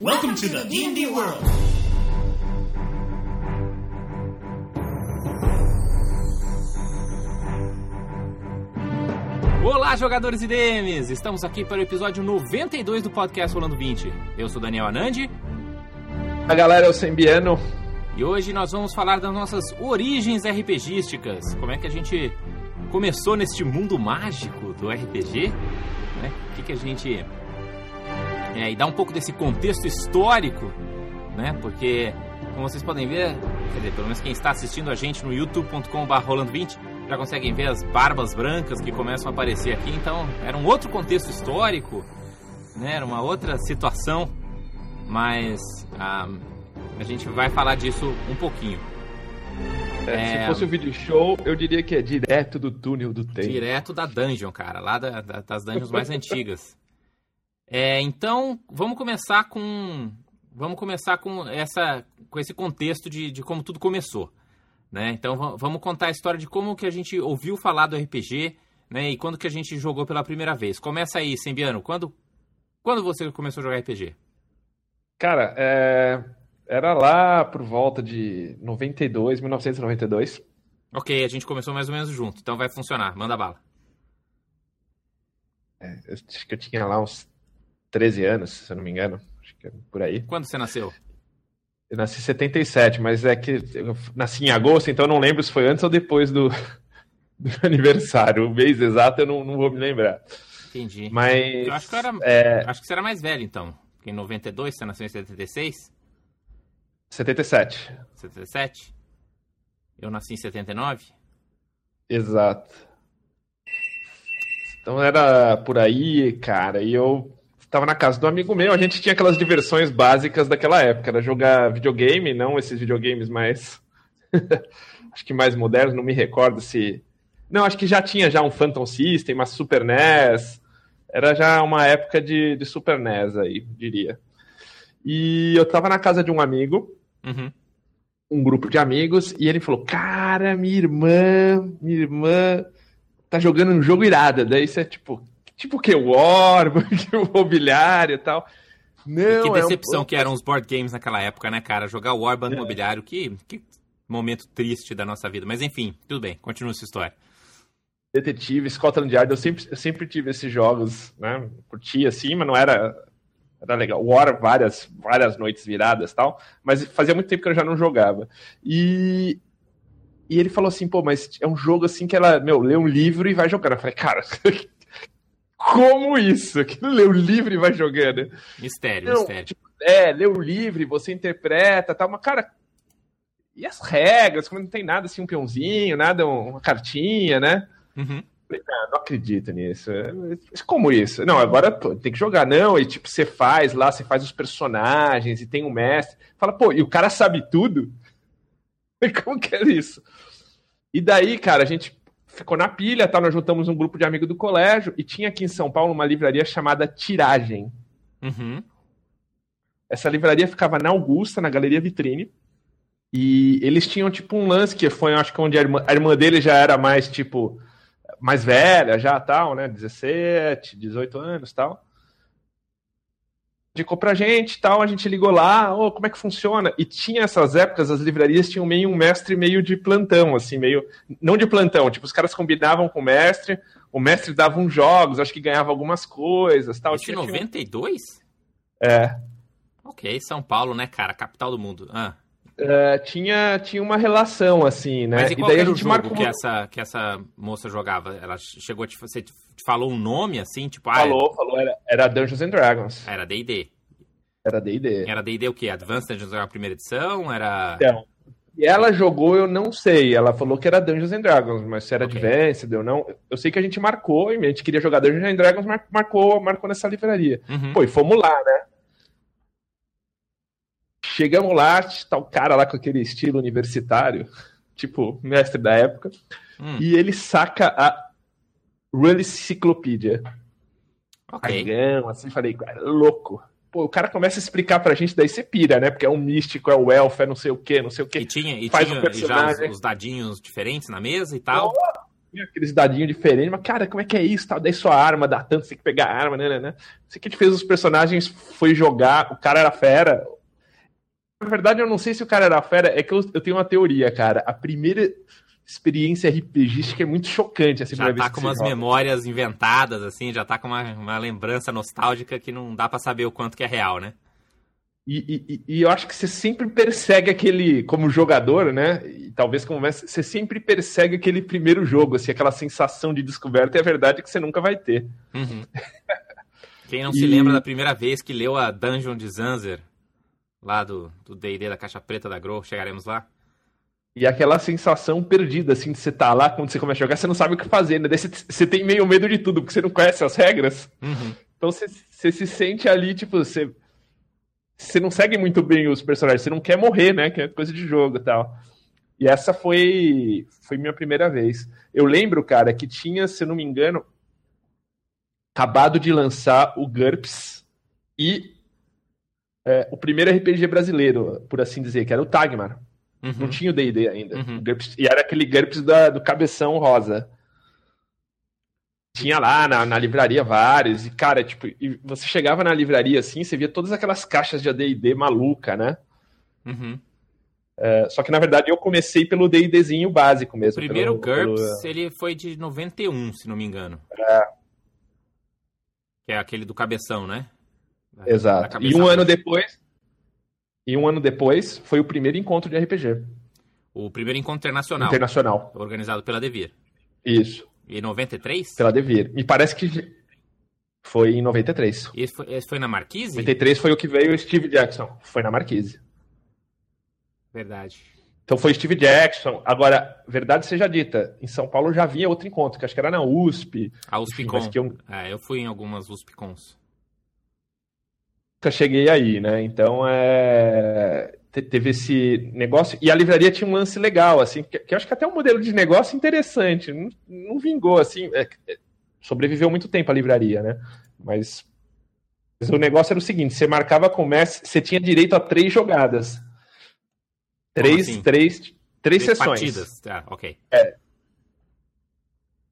Welcome to the D&D world. Olá, jogadores e DMs! Estamos aqui para o episódio 92 do podcast Rolando 20. Eu sou Daniel Anandi A galera é o Sembiano. e hoje nós vamos falar das nossas origens RPGísticas. Como é que a gente começou neste mundo mágico do RPG? Né? O que, que a gente. É, e dar um pouco desse contexto histórico, né? Porque, como vocês podem ver, quer dizer, pelo menos quem está assistindo a gente no youtube.com.br rolando20 já conseguem ver as barbas brancas que começam a aparecer aqui. Então, era um outro contexto histórico, né? Era uma outra situação, mas ah, a gente vai falar disso um pouquinho. É, É. Se fosse um vídeo show, eu diria que é direto do túnel do tempo. Direto da dungeon, cara, lá da- da- das dungeons mais antigas. É, então, vamos começar com. Vamos começar com, essa, com esse contexto de, de como tudo começou. Né? Então va- vamos contar a história de como que a gente ouviu falar do RPG né? e quando que a gente jogou pela primeira vez. Começa aí, Sembiano. Quando, quando você começou a jogar RPG? Cara, é, era lá por volta de 92, 1992. Ok, a gente começou mais ou menos junto, então vai funcionar. Manda bala. Eu acho que eu tinha lá uns 13 anos, se eu não me engano. Acho que é por aí. Quando você nasceu? Eu nasci em 77, mas é que eu nasci em agosto, então eu não lembro se foi antes ou depois do, do aniversário. O mês exato eu não, não vou me lembrar. Entendi. Mas. Eu acho que era- É, Acho que você era mais velho, então. Porque em 92, você nasceu em 76? 77. 77? Eu nasci em 79? Exato. Então era por aí, cara, e eu estava na casa do amigo meu, a gente tinha aquelas diversões básicas daquela época, era jogar videogame, não esses videogames mais acho que mais modernos, não me recordo se Não, acho que já tinha já um Phantom System, uma Super NES. Era já uma época de, de Super NES aí, diria. E eu tava na casa de um amigo, Uhum. um grupo de amigos, e ele falou: Cara, minha irmã, minha irmã tá jogando um jogo irado. Daí você é tipo, tipo o que? War, o mobiliário e tal. Não, que é um- decepção que eram os board games naquela época, né, cara? Jogar War Banco É. Imobiliário, que, que momento triste da nossa vida. Mas enfim, tudo bem, continua essa história. Detetive, Scotland Yard, eu sempre, eu sempre tive esses jogos, né? Curtia assim, mas não era, era legal. War, várias, várias noites viradas e tal, mas fazia muito tempo que eu já não jogava. E, e ele falou assim, pô, mas é um jogo assim que ela, meu, lê um livro e vai jogando. Eu falei, cara, como isso? Que lê um livro e vai jogando? Mistério, Não, mistério. tipo, é, lê o livro, você interpreta tal, mas, cara, e as regras? Como não tem nada assim, um peãozinho, nada, uma cartinha, né? Uhum. Falei, "Ah, não acredito nisso. É, Como isso? Não, agora pô, tem que jogar. Não, e tipo, você faz lá, você faz os personagens e tem um mestre. Fala, pô, e o cara sabe tudo? Como que é isso? E daí, cara, a gente ficou na pilha, tá? Nós juntamos um grupo de amigos do colégio e tinha aqui em São Paulo uma livraria chamada Tiragem. Uhum. Essa livraria ficava na Augusta, na Galeria Vitrine. E eles tinham, tipo, um lance que foi, acho que onde a irmã, a irmã dele já era mais, tipo, mais velha, já tal, né? 17, 18 anos tal. Indicou pra gente tal, a gente ligou lá, ô, como é que funciona? E tinha essas épocas, as livrarias tinham meio um mestre meio de plantão, assim, meio. Não de plantão, tipo, os caras combinavam com o mestre, o mestre dava uns jogos, acho que ganhava algumas coisas tal. Tinha- tinha- 92? É. Ok, São Paulo, né, cara? Capital do mundo. Ah. É, tinha, tinha uma relação, assim, né? Mas e qual daí era a o gente marcou. que essa, que essa moça jogava? Ela chegou a te, você te falou um nome assim, tipo, ah, Falou, falou, era, era Dungeons and Dragons. era D&D. Era DD. Era D&D o quê? Advanced Dungeons Dragons primeira edição? Era... Então, e ela jogou, eu não sei. Ela falou que era Dungeons and Dragons, mas se era Ok. Advanced ou não. Eu sei que a gente marcou, e a gente queria jogar Dungeons and Dragons, mar- marcou, marcou nessa livraria. Uhum. Pô, e fomos lá, né? Chegamos lá, tá o cara lá com aquele estilo universitário, tipo, mestre da época, Hum, e ele saca a Ruliciclopedia. ok. Dragão, assim, falei, cara, louco. Pô, o cara começa a explicar pra gente, daí você pira, né? Porque é um místico, é o elfo, é não sei o quê, não sei o E quê. tinha, e Faz tinha um já os, personagem. os dadinhos diferentes na mesa e tal? tinha aqueles dadinhos diferentes, mas, cara, como é que é isso? Tal? Daí sua arma dá tanto, você tem que pegar a arma, né, né, né? Isso que a gente fez os personagens foi jogar, o cara era fera. Na verdade, eu não sei se o cara era fera, é que eu, eu tenho uma teoria, cara. A primeira experiência RPGística é muito chocante, assim, Já tá com umas joga. memórias inventadas, assim, já tá com uma, uma lembrança nostálgica que não dá para saber o quanto que é real, né? E, e, e, eu acho que você sempre persegue aquele, como jogador, né? E talvez como mestre, você sempre persegue aquele primeiro jogo, assim, aquela sensação de descoberta, e a verdade é que você nunca vai ter. Uhum. Quem não e... se lembra da primeira vez que leu a Dungeon de Zanzer, lá do D&D da Caixa Preta da Grow, chegaremos lá? E aquela sensação perdida, assim, de você tá lá, quando você começa a jogar, você não sabe o que fazer, né? Daí você, você tem meio medo de tudo, porque você não conhece as regras. Uhum. Então você, você se sente ali, tipo, você você não segue muito bem os personagens, você não quer morrer, né? Que é coisa de jogo e tal. E essa foi, foi minha primeira vez. Eu lembro, cara, que tinha, se eu não me engano, acabado de lançar o GURPS e é, o primeiro RPG brasileiro, por assim dizer, que era o Tagmar. Uhum. Não tinha o D&D ainda. Uhum. GURPS, e era aquele GURPS da, do cabeção rosa tinha lá na, na, livraria vários, e cara, tipo, e você chegava na livraria assim, você via todas aquelas caixas de AD&D maluca, né? Uhum. É, só que na verdade eu comecei pelo D&Dzinho básico mesmo. O primeiro pelo, GURPS, pelo... ele foi de 91, se não me engano. É. Que é aquele do cabeção, né? Exato. E um ano depois, e um ano depois foi o primeiro encontro de RPG. O primeiro encontro internacional. Internacional. Organizado pela Devir. Isso. Em 93? Pela Devir. Me parece que foi em 93. E esse foi, esse foi na Marquise? 93 foi o que veio o Steve Jackson. Foi na Marquise. Verdade. Então foi Steve Jackson. Agora, verdade seja dita, em São Paulo já havia outro encontro, que acho que era na USP. A USPCon. Enfim, eu... É, eu fui em algumas USPCons. Nunca cheguei aí, né? Então, é teve esse negócio. E a livraria tinha um lance legal, assim, que, que eu acho que até um modelo de negócio interessante. Não, não vingou, assim. É, é, sobreviveu muito tempo a livraria, né? Mas, mas, o negócio era o seguinte: você marcava com o mestre, você tinha direito a três jogadas. Três, assim? três, três, três sessões. Partidas. Ah, ok. É.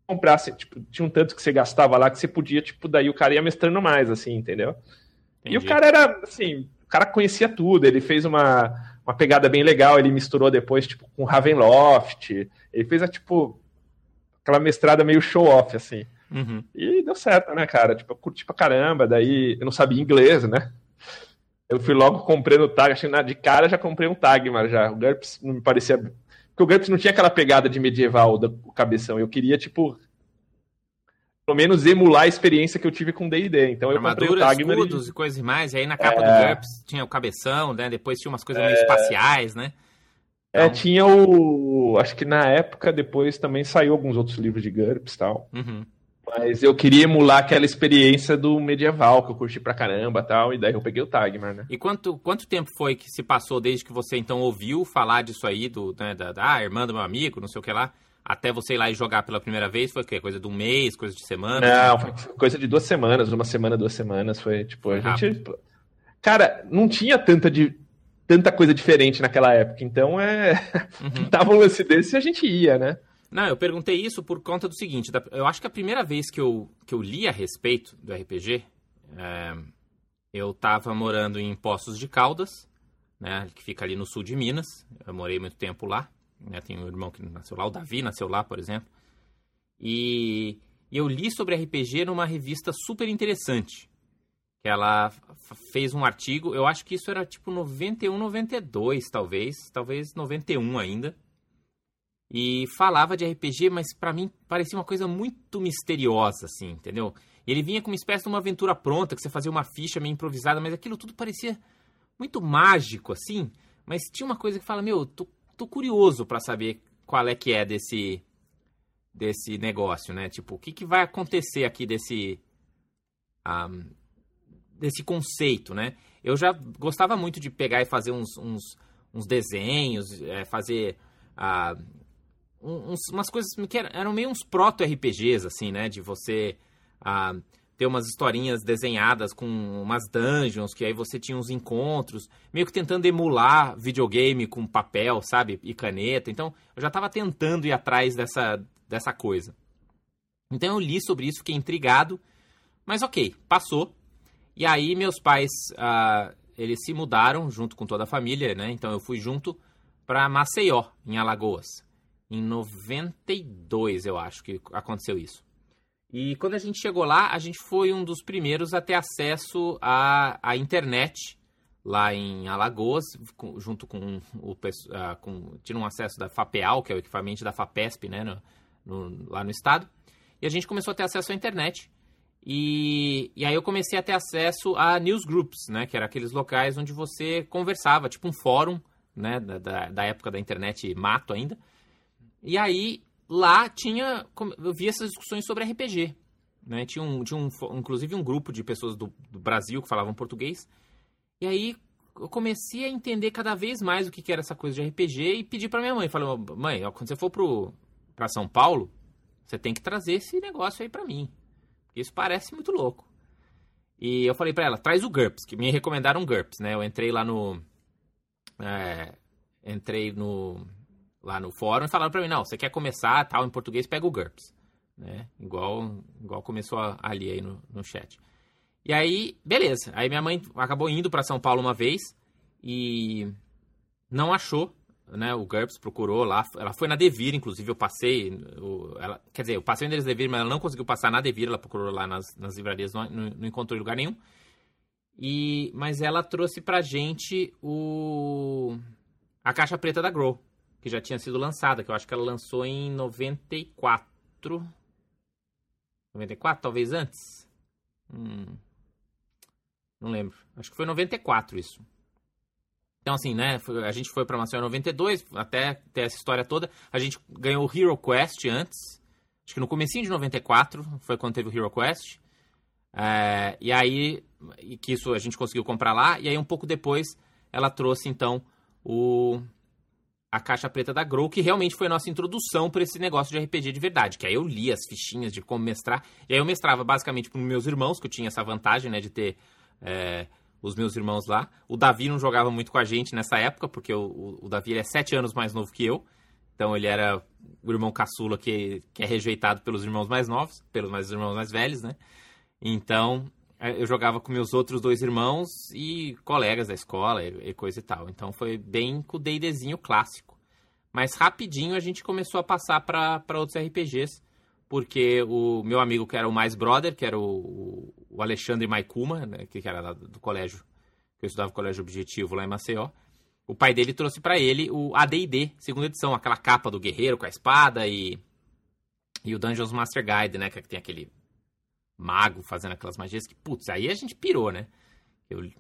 Comprasse, tipo, tinha um tanto que você gastava lá que você podia, tipo, daí o cara ia mestrando mais, assim, entendeu? Entendi. E o cara era, assim, o cara conhecia tudo, ele fez uma, uma pegada bem legal, ele misturou depois, tipo, com Ravenloft, ele fez, a, tipo, aquela mestrada meio show-off, assim. Uhum. E deu certo, né, cara? Tipo, eu curti pra caramba, daí eu não sabia inglês, né? Eu fui logo comprando o tag, achei de cara já comprei um tag, mas já. O GURPS não me parecia. Porque o GURPS não tinha aquela pegada de medieval do cabeção. Eu queria, tipo, pelo menos emular a experiência que eu tive com D&D. Então eu comprei o Tagmar escudos e... e coisas mais. E aí na capa é... do GURPS tinha o cabeção, né? Depois tinha umas coisas é... meio espaciais, né? É, então... É, tinha o... Acho que na época depois também saiu alguns outros livros de GURPS e tal. Uhum. Mas eu queria emular aquela experiência do medieval, que eu curti pra caramba tal, e daí eu peguei o Tagmar, né? E quanto, quanto tempo foi que se passou desde que você então ouviu falar disso aí, do, né, da, da ah, irmã do meu amigo, não sei o que lá, até você ir lá e jogar pela primeira vez foi o quê? Coisa de um mês, coisa de semana? Não, foi coisa de duas semanas, uma semana, duas semanas. Foi tipo, a gente. Cara, não tinha tanta, de, tanta coisa diferente naquela época, então é. Uhum. Tava um lance desse e a gente ia, né? Não, eu perguntei isso por conta do seguinte: eu acho que a primeira vez que eu, que eu li a respeito do RPG, é, eu tava morando em Poços de Caldas, né, que fica ali no sul de Minas. Eu morei muito tempo lá. Né? Tem um irmão que nasceu lá, o Davi nasceu lá, por exemplo. E, eu li sobre RPG numa revista super interessante. Que ela fez um artigo, eu acho que isso era tipo 91, 92, talvez, talvez 91 ainda. E falava de RPG, mas para mim parecia uma coisa muito misteriosa, assim, entendeu? Ele vinha com uma espécie de uma aventura pronta, que você fazia uma ficha meio improvisada, mas aquilo tudo parecia muito mágico, assim. Mas tinha uma coisa que fala, meu, tô tô curioso para saber qual é que é desse desse negócio, né? Tipo, o que, que vai acontecer aqui desse um, desse conceito, né? Eu já gostava muito de pegar e fazer uns, uns, uns desenhos, é, fazer uh, uns, umas coisas que eram meio uns proto-RPGs, assim, né? De você uh, ter umas historinhas desenhadas com umas dungeons, que aí você tinha uns encontros, meio que tentando emular videogame com papel, sabe? E caneta. Então, eu já estava tentando ir atrás dessa, dessa coisa. Então eu li sobre isso, fiquei intrigado, mas ok, passou. E aí meus pais, uh, eles se mudaram junto com toda a família, né? Então eu fui junto para Maceió, em Alagoas. Em 92, eu acho que aconteceu isso. E quando a gente chegou lá, a gente foi um dos primeiros a ter acesso à, à internet lá em Alagoas, com, junto com o uh, com, tinha um acesso da FAPEAL, que é o equipamento da FAPESP, né, no, no, lá no estado. E a gente começou a ter acesso à internet. E, e aí eu comecei a ter acesso a newsgroups, né, que eram aqueles locais onde você conversava, tipo um fórum, né, da, da época da internet mato ainda. E aí lá tinha. Eu vi essas discussões sobre RPG. Né? Tinha, um, tinha um, inclusive um grupo de pessoas do, do Brasil que falavam português. E aí eu comecei a entender cada vez mais o que, que era essa coisa de RPG e pedi para minha mãe. Falei, mãe, quando você for pro, pra São Paulo, você tem que trazer esse negócio aí para mim. Isso parece muito louco. E eu falei para ela, traz o GURPS, que me recomendaram GURPS, né? Eu entrei lá no... É, entrei no lá no fórum e falaram para mim, não, você quer começar tal em português, pega o GURPS. Né? Igual, igual começou ali aí no, no chat. E aí, beleza. Aí minha mãe acabou indo para São Paulo uma vez e não achou, né? O GURPS procurou lá. Ela foi na Devir, inclusive eu passei. Ela, quer dizer, eu passei o endereço Devir, mas ela não conseguiu passar na Devir. Ela procurou lá nas, nas livrarias, não, não, não encontrou em lugar nenhum. E, mas ela trouxe pra gente o a caixa preta da Grow que já tinha sido lançada, que eu acho que ela lançou em 94. 94, talvez antes? Hum, não lembro. Acho que foi 94 isso. Então, assim, né? A gente foi pra Maceió em 92, até ter essa história toda. A gente ganhou o Hero Quest antes. Acho que no comecinho de 94 foi quando teve o Hero Quest. É, e aí, que isso a gente conseguiu comprar lá. E aí, um pouco depois, ela trouxe, então, o a caixa preta da Grow, que realmente foi a nossa introdução para esse negócio de RPG de verdade. Que aí eu li as fichinhas de como mestrar. E aí eu mestrava basicamente para meus irmãos, que eu tinha essa vantagem, né, de ter é, os meus irmãos lá. O Davi não jogava muito com a gente nessa época, porque o, o Davi é sete anos mais novo que eu. Então ele era o irmão caçula que, que é rejeitado pelos irmãos mais novos, pelos mais irmãos mais velhos, né? Então eu jogava com meus outros dois irmãos e colegas da escola e, coisa e tal. Então foi bem com o D&Dzinho clássico. Mas rapidinho a gente começou a passar para outros RPGs, porque o meu amigo que era o mais brother, que era o, o Alexandre Maikuma, né, que era do colégio, que eu estudava no colégio objetivo lá em Maceió, o pai dele trouxe para ele o AD&D, segunda edição, aquela capa do guerreiro com a espada e e o Dungeons Master Guide, né, que tem aquele mago fazendo aquelas magias que, putz, aí a gente pirou, né? Eu...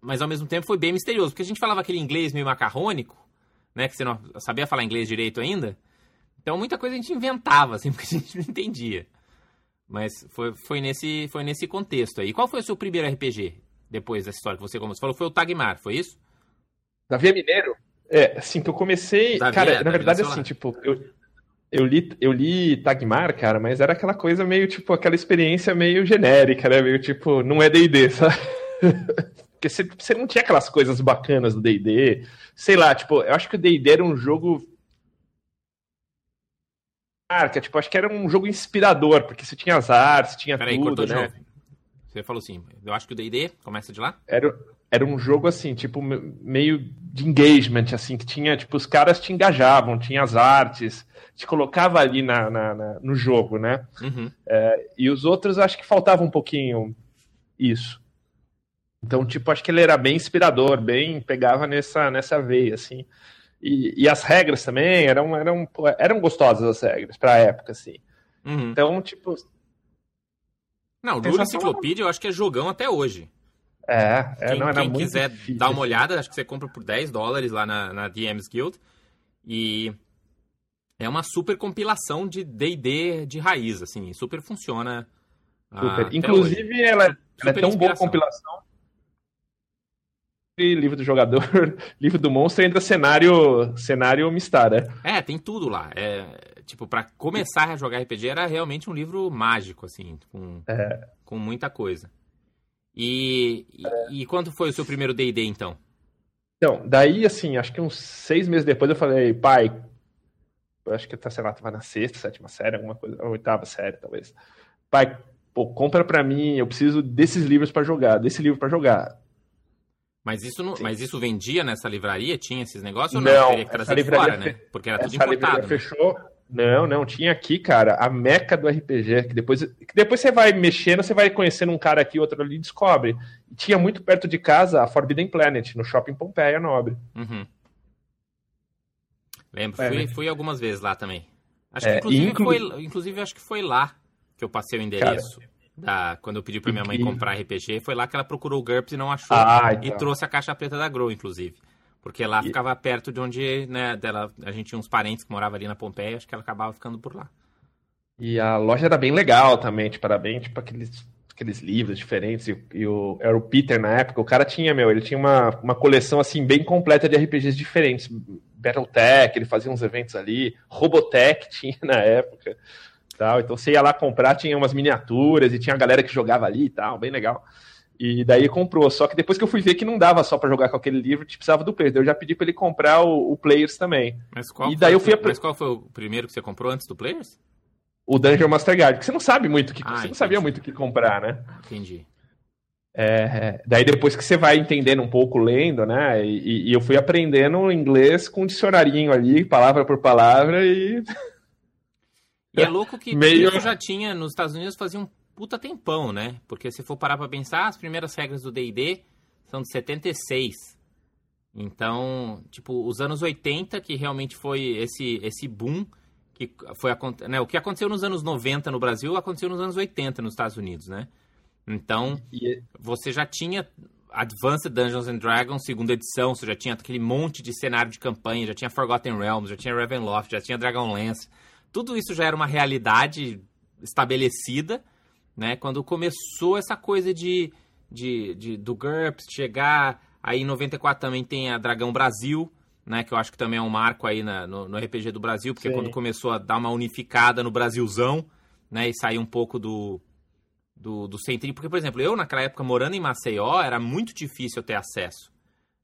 Mas ao mesmo tempo foi bem misterioso, porque a gente falava aquele inglês meio macarrônico, né? Que você não sabia falar inglês direito ainda. Então muita coisa a gente inventava, assim, porque a gente não entendia. Mas foi, foi, nesse, foi nesse contexto aí. Qual foi o seu primeiro RPG depois dessa história que você começou? Falou foi o Tagmar, foi isso? Davi é Mineiro? É, assim, que eu comecei. Davi, cara, é, na verdade, assim, tipo, eu, eu li, eu li Tagmar, cara, mas era aquela coisa meio, tipo, aquela experiência meio genérica, né? Meio tipo, não é D&D, sabe? Porque você, você não tinha aquelas coisas bacanas do D&D. Sei lá, tipo, eu acho que o D&D era um jogo... Marca, tipo, acho que era um jogo inspirador, porque você tinha as artes, tinha Peraí, tudo, né? Você falou assim, eu acho que o D&D começa de lá? Era, era um jogo assim, tipo, meio de engagement, assim, que tinha, tipo, os caras te engajavam, tinha as artes, te colocava ali na, na, na no jogo, né? Uhum. É, e os outros acho que faltava um pouquinho isso. Então, tipo, acho que ele era bem inspirador, bem pegava nessa, nessa veia, assim. E, e as regras também eram, eram, eram gostosas as regras pra época, assim. Uhum. Então, tipo. Não, o Lula Enciclopédia eu acho que é jogão até hoje. É, é quem, não, quem quiser difícil. dar uma olhada, acho que você compra por 10 dólares lá na, na DMs Guild. E é uma super compilação de D&D de raiz, assim, super funciona. Ah, super. Inclusive, hoje. ela, ela é tão boa compilação. Livro do jogador, livro do monstro ainda cenário, cenário mistada. É, tem tudo lá. É, tipo, para começar a jogar RPG era realmente um livro mágico, assim, com, é. com muita coisa. E, e, e quando foi o seu primeiro D&D, então? Então, daí, assim, acho que uns seis meses depois eu falei, pai, eu acho que tá, sei lá, tava na sexta, sétima série, alguma coisa, oitava série, talvez. Pai, pô, compra para mim, eu preciso desses livros para jogar, desse livro para jogar. Mas isso, não, mas isso vendia nessa livraria? Tinha esses negócios ou não? Não, teria que trazer fora, né? Porque era tudo importado. Né? fechou. Não, não, tinha aqui, cara, a meca do RPG, que depois, que depois você vai mexendo, você vai conhecendo um cara aqui, outro ali, descobre. Tinha muito perto de casa a Forbidden Planet, no Shopping Pompeia Nobre. Uhum. Lembro, é, fui, fui algumas vezes lá também. Acho é, que inclusive, inclu... foi, inclusive acho que foi lá que eu passei o endereço. Cara, da, quando eu pedi pra minha mãe comprar RPG, foi lá que ela procurou o GURPS e não achou. Ah, então. E trouxe a caixa preta da Grow, inclusive. Porque lá e... ficava perto de onde, né, dela, a gente tinha uns parentes que moravam ali na Pompeia, acho que ela acabava ficando por lá. E a loja era bem legal também, tipo, era bem, tipo, aqueles, aqueles livros diferentes. E, e, o, era o Peter na época, o cara tinha, meu, ele tinha uma, uma coleção, assim, bem completa de RPGs diferentes. Battletech, ele fazia uns eventos ali, Robotech tinha na época. Tal. Então você ia lá comprar, tinha umas miniaturas e tinha a galera que jogava ali e tal, bem legal. E daí comprou. Só que depois que eu fui ver que não dava só para jogar com aquele livro, te precisava do Players. Daí eu já pedi para ele comprar o, o, Players também. Mas qual, e daí foi, eu fui mas qual foi o primeiro que você comprou antes do Players? O Dungeon Master Guide, porque você não sabe muito que. Ah, você entendi. não sabia muito o que comprar, né? Entendi. É, daí depois que você vai entendendo um pouco lendo, né? E, e eu fui aprendendo inglês com um dicionarinho ali, palavra por palavra, e. E é louco que Meio... isso já tinha nos Estados Unidos fazia um puta tempão, né? Porque se for parar pra pensar, as primeiras regras do D&D são de 76. Então, tipo, os anos 80, que realmente foi esse, esse boom, que foi né, o que aconteceu nos anos 90 no Brasil, aconteceu nos anos 80 nos Estados Unidos, né? Então, você já tinha Advanced Dungeons and Dragons, segunda edição, você já tinha aquele monte de cenário de campanha, já tinha Forgotten Realms, já tinha Ravenloft, já tinha Dragonlance. Tudo isso já era uma realidade estabelecida, né? Quando começou essa coisa de, de, de do GURPS chegar, aí em 94 também tem a Dragão Brasil, né? Que eu acho que também é um marco aí na, no, no, RPG do Brasil, porque Sim. quando começou a dar uma unificada no Brasilzão, né? E sair um pouco do, do, do centrinho. Porque, por exemplo, eu naquela época morando em Maceió, era muito difícil ter acesso,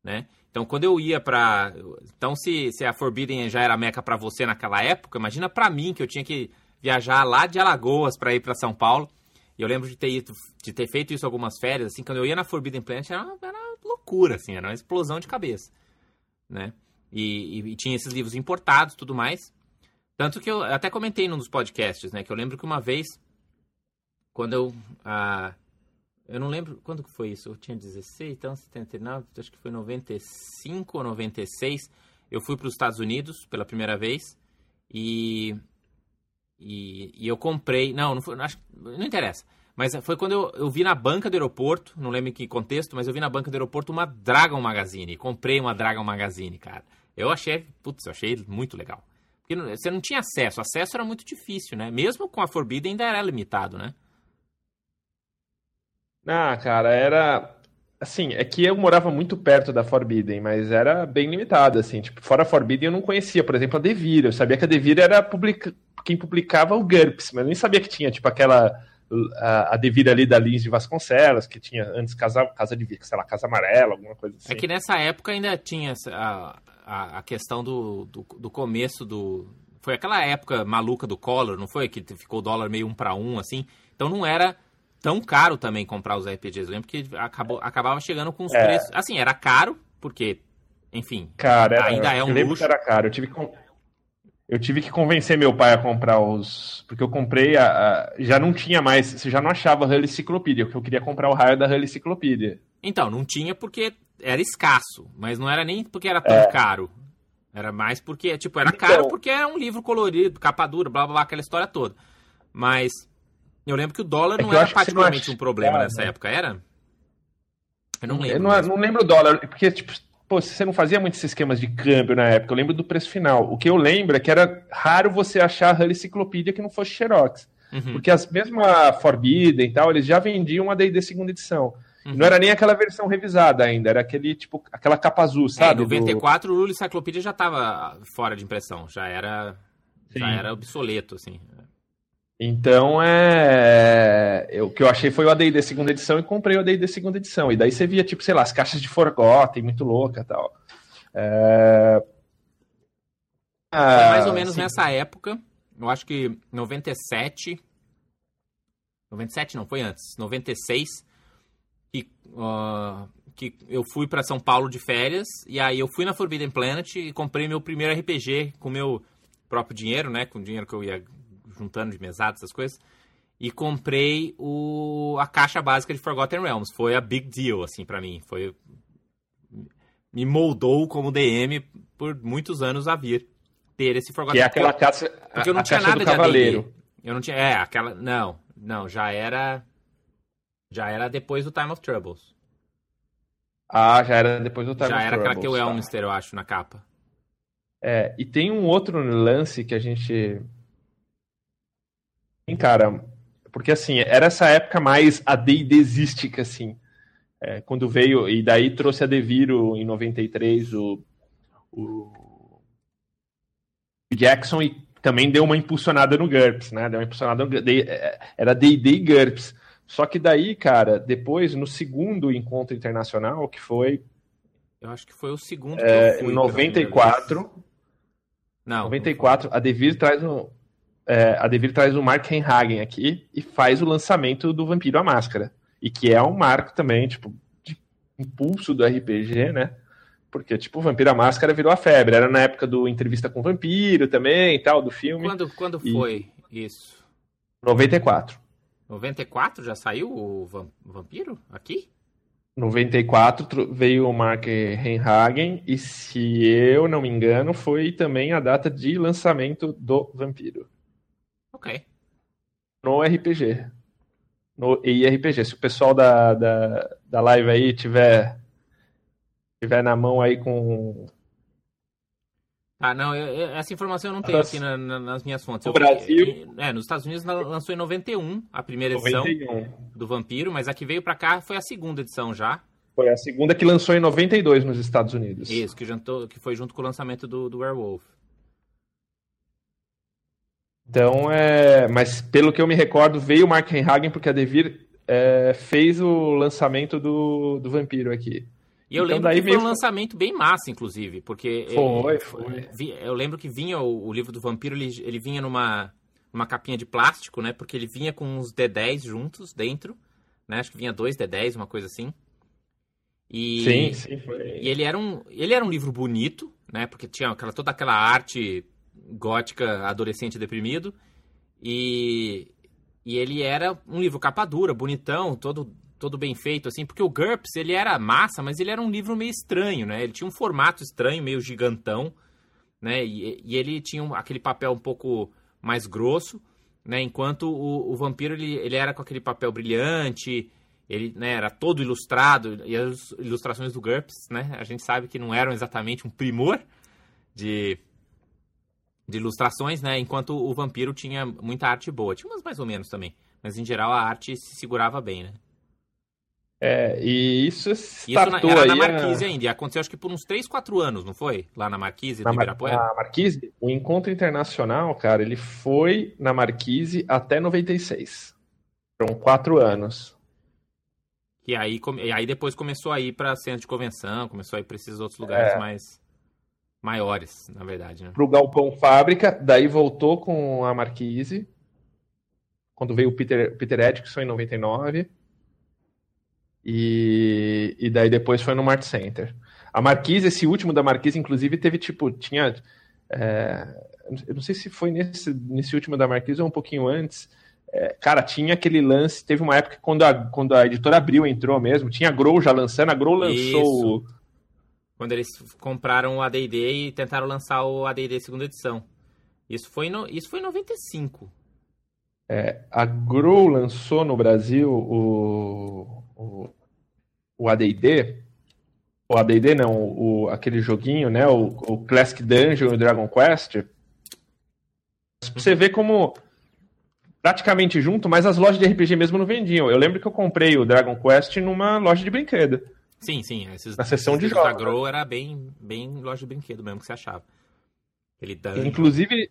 né? Então, quando eu ia para, então se, se a Forbidden já era meca para você naquela época, imagina para mim que eu tinha que viajar lá de Alagoas para ir para São Paulo. E eu lembro de ter, ido, de ter feito isso algumas férias, assim, quando eu ia na Forbidden Planet era uma, era uma loucura, assim, era uma explosão de cabeça, né? E, e, e, tinha esses livros importados, tudo mais. Tanto que eu até comentei num dos podcasts, né? Que eu lembro que uma vez quando eu. Ah, eu não lembro quando que foi isso. Eu tinha 16, então 79, acho que foi 95 ou 96. Eu fui para os Estados Unidos pela primeira vez e, e, e eu comprei. Não, não, foi, acho, não interessa. Mas foi quando eu, eu vi na banca do aeroporto, não lembro em que contexto, mas eu vi na banca do aeroporto uma Dragon Magazine. Comprei uma Dragon Magazine, cara. Eu achei, putz, eu achei muito legal. Porque você não tinha acesso, acesso era muito difícil, né? Mesmo com a Forbidden ainda era limitado, né? Ah, cara, era. Assim, é que eu morava muito perto da Forbidden, mas era bem limitado, assim. Tipo, fora a Forbidden eu não conhecia, por exemplo, a Devir. Eu sabia que a Devir era publica... quem publicava o GURPS, mas eu nem sabia que tinha, tipo, aquela. A, a Devir ali da Lins de Vasconcelos, que tinha antes Casa, casa de sei lá, Casa Amarela, alguma coisa assim. É que nessa época ainda tinha a, a, a questão do, do, do começo do. Foi aquela época maluca do Collor, não foi? Que ficou o dólar meio um para um, assim. Então não era tão caro também comprar os RPGs. Eu lembro que acabou, acabava chegando com os é. preços. Assim, era caro, porque, enfim, Cara, ainda é um eu luxo. Que era caro. Eu tive, que, eu tive que convencer meu pai a comprar os. Porque eu comprei. A, a... já não tinha mais. Você já não achava a Hull Enciclopedia, porque eu queria comprar o raio da Hull Enciclopedia. Então, não tinha porque era escasso, mas não era nem porque era tão é. caro. Era mais porque, tipo, era então... caro porque era um livro colorido, capa dura, blá blá blá, aquela história toda. Mas eu lembro que o dólar é não era particularmente um problema nessa né? época, era? Eu não lembro. Eu não, não lembro o dólar, porque, tipo, pô, você não fazia muitos esquemas de câmbio na época, eu lembro do preço final. O que eu lembro é que era raro você achar a Hull Enciclopédia que não fosse Xerox. Uhum. Porque as mesmo a Forbidden e tal, eles já vendiam a D&D segunda edição. Uhum. Não era nem aquela versão revisada ainda, era aquele, tipo, aquela capa azul, é, sabe? Em 94 do... o Lula Enciclopédia já estava fora de impressão, já era, já era obsoleto, assim. Então, é. Eu, o que eu achei foi o ADD segunda edição e comprei o ADD segunda edição. E daí você via, tipo, sei lá, as caixas de Forgotten, muito louca tal. É... Ah, Foi mais ou menos sim. nessa época. Eu acho que 97. 97 não, foi antes. 96. Que, uh, que eu fui para São Paulo de férias. E aí eu fui na Forbidden Planet e comprei meu primeiro RPG com meu próprio dinheiro, né? Com o dinheiro que eu ia juntando de mesada, essas coisas. E comprei o, a caixa básica de Forgotten Realms. Foi a big deal, assim, para mim. Foi. Me moldou como DM por muitos anos a vir ter esse Forgotten Realms. Que é aquela caixa. Porque eu não tinha nada de cavaleiro. Eu não tinha. É, aquela. Não, não, já era. Já era depois do Time of Troubles. Ah, já era depois do Time já of Troubles. Já era Crackle tá. Elminster, eu acho, na capa. É, e tem um outro lance que a gente. Cara, porque assim, era essa época mais AD&Dística, assim. É, quando veio, e daí trouxe a Deviro em 93, o, o Jackson, e também deu uma impulsionada no GURPS, né? Deu uma impulsionada no, é, Era D&D e GURPS. Só que daí, cara, depois, no segundo encontro internacional, que foi... Eu acho que foi o segundo é, que eu fui. Em 94... Não. 94, a Devir traz um, é, a Devir traz o Mark Henhagen aqui e faz o lançamento do Vampiro à Máscara. E que é um marco também, tipo, de impulso do RPG, né? Porque, tipo, o Vampiro à Máscara virou a febre. Era na época do Entrevista com o Vampiro também e tal, do filme. Quando, quando e... foi isso? 94. 94 já saiu o Vampiro aqui? 94 veio o Mark Henhagen e, se eu não me engano, foi também a data de lançamento do Vampiro. No RPG. No IRPG. Se o pessoal da, da, da live aí tiver, tiver na mão aí com. Ah, não, eu, essa informação eu não tenho aqui na, na, nas minhas fontes. No eu, Brasil. É, nos Estados Unidos lançou em 91 a primeira edição 91. do Vampiro, mas a que veio para cá foi a segunda edição já. Foi a segunda que lançou em 92 nos Estados Unidos. Isso, que, jantou, que foi junto com o lançamento do, do Werewolf. Então, é, mas pelo que eu me recordo, veio o Mark Hagen porque a Devir é, fez o lançamento do, do Vampiro aqui. E eu então, lembro que foi um lançamento bem massa, inclusive, porque... Foi, é, foi. Eu lembro que vinha o, o, livro do Vampiro, ele, ele vinha numa, numa capinha de plástico, né? Porque ele vinha com uns D10 juntos dentro, né? Acho que vinha dois D10, uma coisa assim. E, sim, sim, foi. E ele era um, ele era um livro bonito, né? Porque tinha aquela, toda aquela arte gótica adolescente deprimido. E, e ele era um livro capa dura, bonitão, todo, todo bem feito, assim, porque o GURPS, ele era massa, mas ele era um livro meio estranho, né? Ele tinha um formato estranho, meio gigantão, né? E, e ele tinha um, aquele papel um pouco mais grosso, né? Enquanto o, o Vampiro, ele, ele era com aquele papel brilhante, ele né, era todo ilustrado, e as ilustrações do GURPS, né? A gente sabe que não eram exatamente um primor de de ilustrações, né? Enquanto o Vampiro tinha muita arte boa. Tinha umas mais ou menos também. Mas em geral a arte se segurava bem, né? É, e isso Isso na, era na Marquise a... ainda. E aconteceu acho que por uns 3, 4 anos, não foi? Lá na Marquise, na, Mar... na Marquise, o encontro internacional, cara, ele foi na Marquise até 96. Foram 4 anos. E aí, e aí depois começou a ir para centro de convenção, começou a ir para esses outros lugares é. mais maiores, na verdade. Né? Para o Galpão Fábrica, daí voltou com a Marquise, quando veio o Peter, Peter Edson em 99. E, e daí depois foi no Mart Center. A Marquise, esse último da Marquise, inclusive, teve tipo, tinha. É, eu não sei se foi nesse, nesse último da Marquise ou um pouquinho antes. É, cara, tinha aquele lance. Teve uma época quando a, quando a editora Abril entrou mesmo, tinha a Grow já lançando, a Grow lançou Isso. Quando eles compraram o AD&D e tentaram lançar o AD&D segunda edição. Isso foi, no, isso foi em 95. É, a Grow lançou no Brasil o, o, AD&D, o AD&D não, o, aquele joguinho, né, o, o Classic Dungeon e o Dragon Quest. Você vê como praticamente junto, mas as lojas de RPG mesmo não vendiam. Eu lembro que eu comprei o Dragon Quest numa loja de brinquedo. Sim, sim. Esses, na seção de jogos. A Grow era bem, bem loja de brinquedo mesmo que você achava. Ele. Inclusive,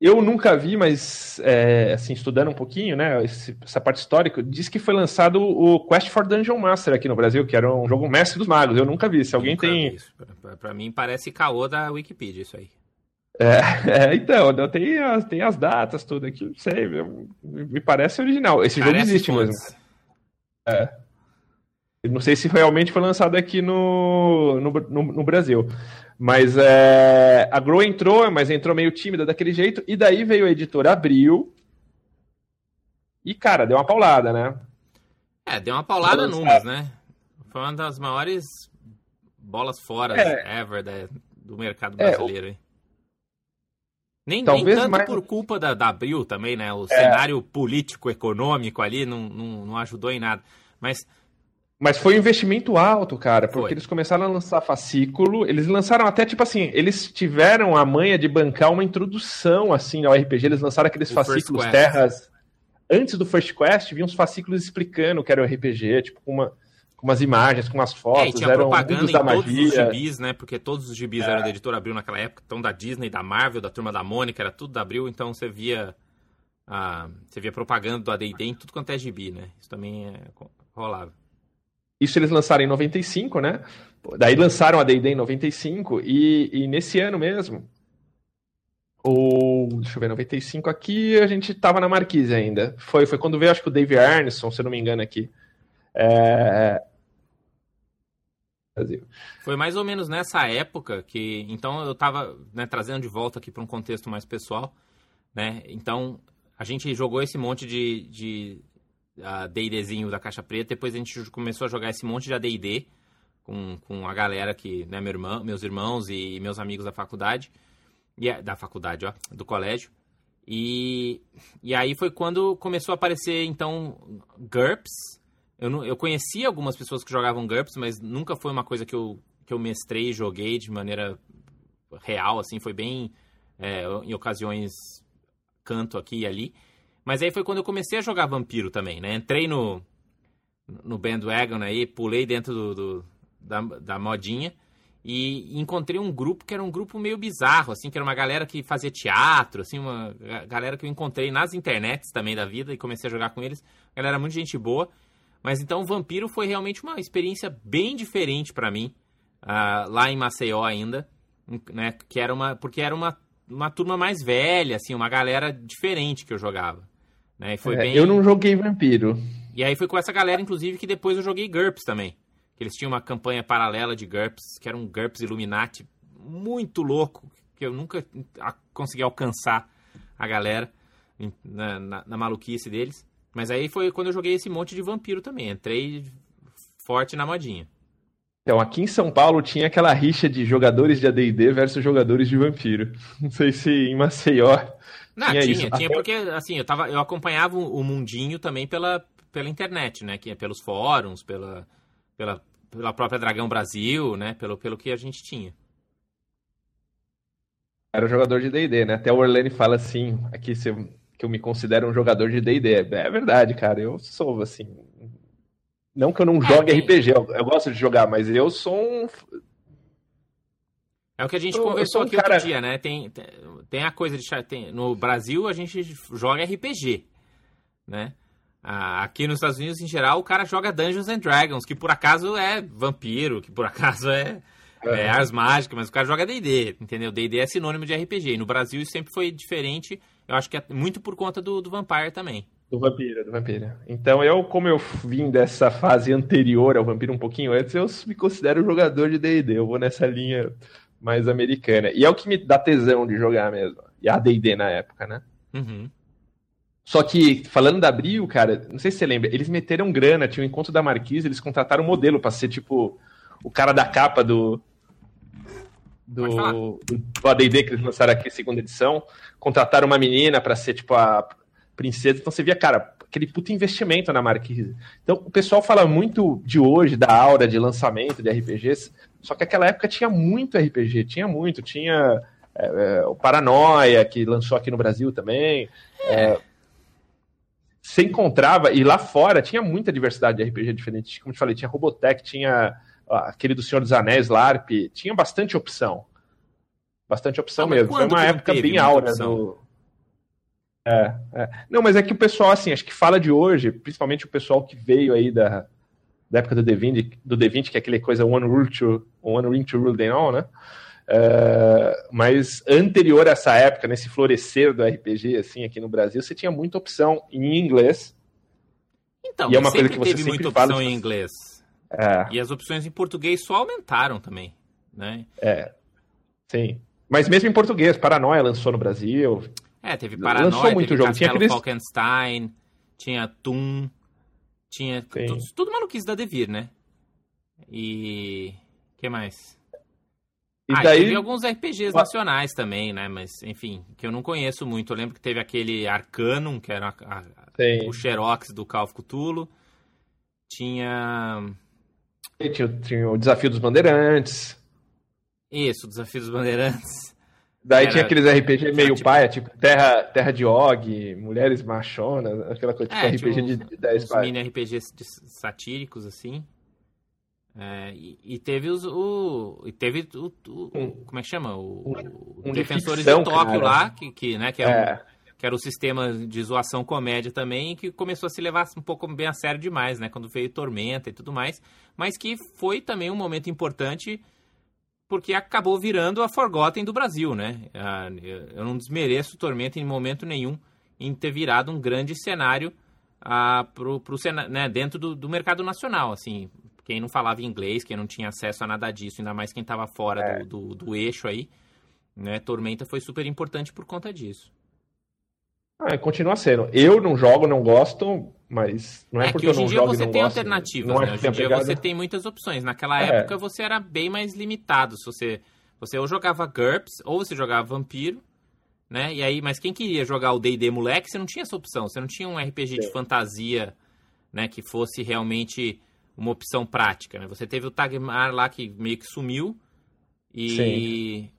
eu nunca vi, mas é, assim, estudando um pouquinho, né, esse, essa parte histórica, diz que foi lançado o Quest for Dungeon Master aqui no Brasil, que era um jogo mestre dos magos. Eu nunca vi. Se alguém nunca tem. Pra, pra, mim parece caô da Wikipedia isso aí. É, é, então, tem as, tem as datas, tudo aqui, não sei, me parece original. Esse parece jogo existe mesmo. É. Não sei se realmente foi lançado aqui no, no, no, no Brasil. Mas é, a Grow entrou, mas entrou meio tímida daquele jeito, e daí veio a editora Abril. E, cara, deu uma paulada, né? É, deu uma paulada numas, né? Foi uma das maiores bolas fora é. ever da, do mercado brasileiro. É, nem, nem tanto mais... por culpa da, da Abril também, né? O é. cenário político, econômico ali não, não, não ajudou em nada. Mas mas foi um investimento alto, cara, porque foi. eles começaram a lançar fascículo, eles lançaram até, tipo assim, eles tiveram a manha de bancar uma introdução, assim, ao RPG, eles lançaram aqueles o fascículos terras... Antes do First Quest, vinha uns fascículos explicando o que era o RPG, tipo, com, uma, com umas imagens, com umas fotos, é, tinha eram propaganda em da todos magia. os gibis, né, porque todos os gibis é. eram da editora Abril naquela época, então da Disney, da Marvel, da Turma da Mônica, era tudo da Abril, então você via... Ah, você via propaganda do AD&D em tudo quanto é gibi, né? Isso também é, rolava. Isso eles lançaram em 95, né? Daí lançaram a D&D em 95 e, e nesse ano mesmo, ou deixa eu ver, 95 aqui a gente tava na Marquise ainda. Foi, foi quando veio, acho que o Dave Arneson, se eu não me engano aqui. É... Foi mais ou menos nessa época que, então eu tava né, trazendo de volta aqui para um contexto mais pessoal, né? Então a gente jogou esse monte de, de D&Dzinho da caixa preta, depois a gente começou a jogar esse monte de AD&D com, com a galera que, né, meu irmão, meus irmãos e meus amigos da faculdade, e, da faculdade, ó, do colégio. E, e aí foi quando começou a aparecer, então, GURPS. Eu, não, eu conhecia algumas pessoas que jogavam GURPS, mas nunca foi uma coisa que eu, que eu mestrei e joguei de maneira real, assim, foi bem é, em ocasiões canto aqui e ali. Mas aí foi quando eu comecei a jogar Vampiro também, né? Entrei no, no bandwagon aí, pulei dentro do, do da, da modinha e encontrei um grupo que era um grupo meio bizarro, assim, que era uma galera que fazia teatro, assim, uma galera que eu encontrei nas internets também da vida e comecei a jogar com eles. Galera muito gente boa. Mas então Vampiro foi realmente uma experiência bem diferente para mim, uh, lá em Maceió ainda, né? Que era uma, porque era uma, uma turma mais velha, assim, uma galera diferente que eu jogava. Né? foi é, bem... Eu não joguei Vampiro. E aí foi com essa galera, inclusive, que depois eu joguei GURPS também. Que eles tinham uma campanha paralela de GURPS, que era um GURPS Illuminati muito louco, que eu nunca consegui alcançar a galera na, na, na maluquice deles. Mas aí foi quando eu joguei esse monte de vampiro também. Entrei forte na modinha. Então, aqui em São Paulo tinha aquela rixa de jogadores de AD&D versus jogadores de vampiro. Não sei se em Maceió não, tinha, tinha, tinha porque, assim, eu, tava, eu acompanhava o mundinho também pela, pela internet, né? Que é pelos fóruns, pela, pela, pela própria Dragão Brasil, né? Pelo, pelo que a gente tinha. Era um jogador de D&D, né? Até o Orlane fala assim, aqui se eu, que eu me considero um jogador de D&D. É verdade, cara, eu sou, assim... Não que eu não é, jogue tem... RPG, eu, eu, gosto de jogar, mas eu sou um é o que a gente eu, conversou eu um aqui cara... outro dia, né? Tem, tem a coisa de. Tem, no Brasil a gente joga RPG, né? Aqui nos Estados Unidos, em geral, o cara joga Dungeons and Dragons, que por acaso é vampiro, que por acaso é, é. é ars mágicas, mas o cara joga D&D, entendeu? D&D é sinônimo de RPG. E no Brasil isso sempre foi diferente, eu acho que é muito por conta do, do Vampire também. Do Vampiro, do Vampiro. Então eu, como eu vim dessa fase anterior ao Vampiro um pouquinho antes, eu me considero jogador de D&D. Eu vou nessa linha mais americana. E é o que me dá tesão de jogar mesmo. E a D&D na época, né? Uhum. Só que, falando da Abril, cara, não sei se você lembra, eles meteram grana, tinha um encontro da Marquise, eles contrataram um modelo pra ser, tipo, o cara da capa do... Do, do AD&D que eles lançaram aqui, segunda edição. Contrataram uma menina para ser, tipo, a princesa. Então você via, cara, aquele puto investimento na Marquise. Então o pessoal fala muito de hoje, da aura de lançamento de RPGs, só que aquela época tinha muito RPG, tinha muito, tinha é, é, o Paranoia, que lançou aqui no Brasil também. É, você encontrava, e lá fora tinha muita diversidade de RPG diferente. Como eu te falei, tinha Robotech, tinha aquele do Senhor dos Anéis, LARP, tinha bastante opção. Bastante opção ah, mesmo. Foi uma época bem aura do. É, é. Não, mas é que o pessoal, assim, acho que fala de hoje, principalmente o pessoal que veio aí da, da época do D20, do D20, que é aquele coisa One Rule to, One Ring to Rule Them All, né? Uh, mas anterior a essa época, nesse florescer do RPG, assim, aqui no Brasil, você tinha muita opção em inglês. Então, e é uma coisa que você teve muita opção em inglês. É. E as opções em português só aumentaram também, né? É, sim. Mas mesmo em português, Paranoia lançou no Brasil. É, teve Paranoia, lançou muito teve jogo. Castelo tinha aqueles... Falkenstein, tinha Toon, tinha tudo, tudo maluquice da Devir, né? E... que mais? E ah, daí... teve alguns RPGs nacionais também, né? Mas, enfim, que eu não conheço muito. Eu lembro que teve aquele Arcanum, que era a, a, o Xerox do Call of Cthulhu. Tinha... Tinha, tinha o Desafio dos Bandeirantes. Isso, o Desafio dos Bandeirantes. Daí era, tinha aqueles RPG meio tipo, paia, tipo Terra, Terra de Og, Mulheres Machonas, aquela coisa, tipo é, RPG de, de 10 mini RPGs satíricos, assim. É, e, e, teve os. O, e teve o, o um, Como é que chama? O, um, Defensores de, ficção, de Tóquio cara. lá, que, que, né, que, é, é. Um, que era o sistema de zoação comédia também, que começou a se levar um pouco bem a sério demais, né? Quando veio Tormenta e tudo mais. Mas que foi também um momento importante porque acabou virando a Forgotten do Brasil, né? Ah, eu não desmereço Tormenta em momento nenhum em ter virado um grande cenário ah, pro, pro, né, dentro do, do, mercado nacional, assim. Quem não falava inglês, quem não tinha acesso a nada disso, ainda mais quem estava fora é. do, do, do, eixo aí, né? Tormenta foi super importante por conta disso. Ah, continua sendo. Eu não jogo, não gosto, mas não é, é porque hoje em dia você tem gosto, alternativas, né? Hoje em dia pegada... você tem muitas opções. Naquela é. época você era bem mais limitado. Se você, você ou jogava GURPS, ou você jogava Vampiro, né? E aí, mas quem queria jogar o D&D moleque, você não tinha essa opção. Você não tinha um RPG Sim. de fantasia, né? Que fosse realmente uma opção prática, né? Você teve o Tagmar lá que meio que sumiu e... Sim.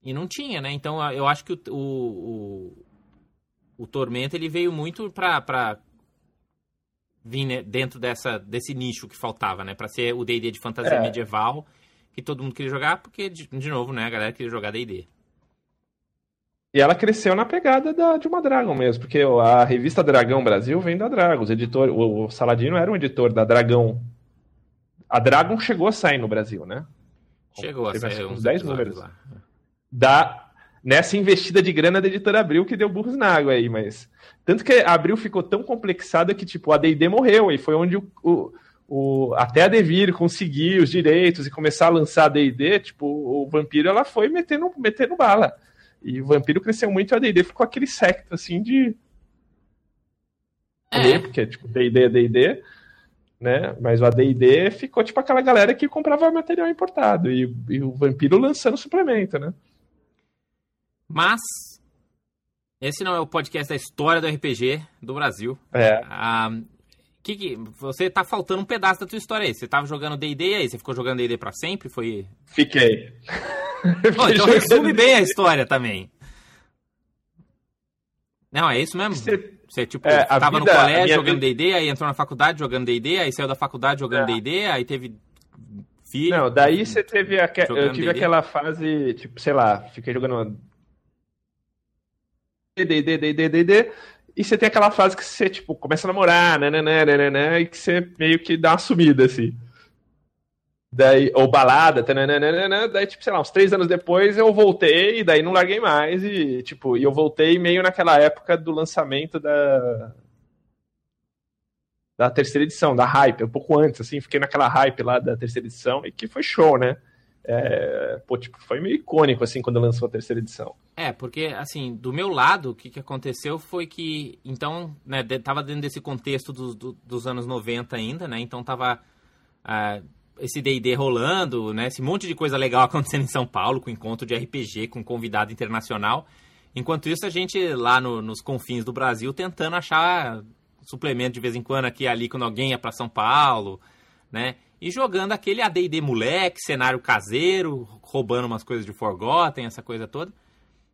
E não tinha, né? Então eu acho que o, o, o, Tormenta ele veio muito para vir né, dentro dessa, desse nicho que faltava, né? Pra ser o D&D de fantasia é. medieval, que todo mundo queria jogar, porque, de, de novo, né? A galera queria jogar D&D. E ela cresceu na pegada da, de uma Dragon mesmo, porque a revista Dragão Brasil vem da Dragon. Os editor, o, o Saladino era um editor da Dragão. A Dragon chegou a sair no Brasil, né? Chegou a sair uns 10 números. Lá. Da, nessa investida de grana da editora Abril que deu burros na água aí, mas. Tanto que a Abril ficou tão complexada que, tipo, a DD morreu, e foi onde o, o, o, até a Devir conseguir os direitos e começar a lançar a DD, tipo, o Vampiro ela foi metendo, metendo bala. E o Vampiro cresceu muito e a DD ficou aquele secto assim de. É. Porque, tipo, DD é DD, né? Mas o ADD ficou tipo aquela galera que comprava material importado e, e o Vampiro lançando suplemento, né? Mas esse não é o podcast da história do RPG do Brasil. É. Ah, que, que você tá faltando um pedaço da tua história aí. Você tava jogando D&D aí, você ficou jogando D&D para sempre? Foi Fiquei. Pô, então resume bem a história também. Não, é isso mesmo? Você, você tipo, é, tava vida, no colégio jogando D&D, aí entrou na faculdade jogando D&D, aí saiu da faculdade jogando D&D, é. aí teve filho. Não, daí você teve aque... eu tive aquela fase, tipo, sei lá, fiquei jogando D, D, D, D, D, e você tem aquela fase que você, tipo, começa a namorar, né, né, né, né, né, e que você meio que dá uma sumida, assim. Daí, ou balada, tananana, daí, tipo, sei lá, uns três anos depois eu voltei, e daí não larguei mais, e, tipo, e eu voltei meio naquela época do lançamento da, da terceira edição, da hype, um pouco antes, assim, fiquei naquela hype lá da terceira edição, e que foi show, né? É, pô, tipo, foi meio icônico, assim, quando lançou a terceira edição. É, porque, assim, do meu lado, o que, que aconteceu foi que, então, né, de, tava dentro desse contexto do, do, dos anos 90 ainda, né, então tava uh, esse D&D rolando, né, esse monte de coisa legal acontecendo em São Paulo, com encontro de RPG, com convidado internacional. Enquanto isso, a gente lá no, nos confins do Brasil tentando achar suplemento de vez em quando aqui ali quando alguém ia para São Paulo, né? E jogando aquele AD&D moleque, cenário caseiro, roubando umas coisas de Forgotten, essa coisa toda.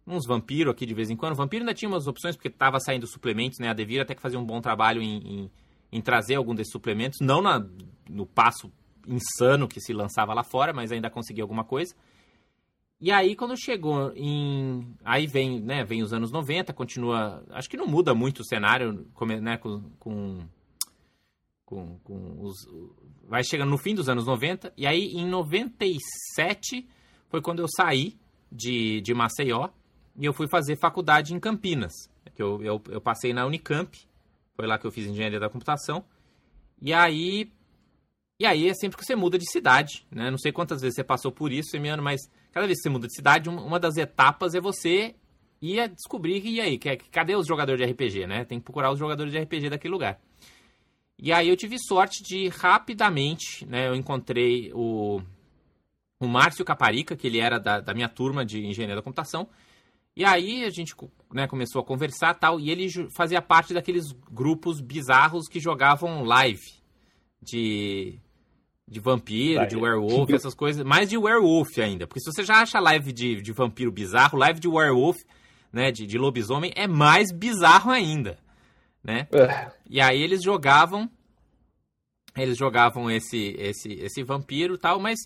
Uns vampiros aqui de vez em quando. Vampiro ainda tinha umas opções, porque estava saindo suplementos, né? A Devir até que fazia um bom trabalho em, em, em trazer algum desses suplementos. Não na, no passo insano que se lançava lá fora, mas ainda conseguia alguma coisa. E aí, quando chegou em. Aí vem, né? Vem os anos 90, continua. Acho que não muda muito o cenário, né? Com. com, com, com os vai chegando no fim dos anos 90, e aí em 97 foi quando eu saí de, de Maceió e eu fui fazer faculdade em Campinas. Que eu, eu, eu passei na Unicamp, foi lá que eu fiz engenharia da computação. E aí. E aí é sempre que você muda de cidade, né? Não sei quantas vezes você passou por isso, Semiano, mas cada vez que você muda de cidade, uma das etapas é você ir descobrir, e aí, cadê os jogadores de RPG, né? Tem que procurar os jogadores de RPG daquele lugar. E aí eu tive sorte de rapidamente, né? Eu encontrei o, o Márcio Caparica, que ele era da, da minha turma de engenharia da computação. E aí a gente né, começou a conversar tal, e ele fazia parte daqueles grupos bizarros que jogavam live de, de vampiro, live. de werewolf, essas coisas. Mais de werewolf ainda. Porque se você já acha live de, de vampiro bizarro, live de werewolf, né, de, de lobisomem, é mais bizarro ainda. Né? É. E aí eles jogavam. Eles jogavam esse, esse, esse vampiro tal, mas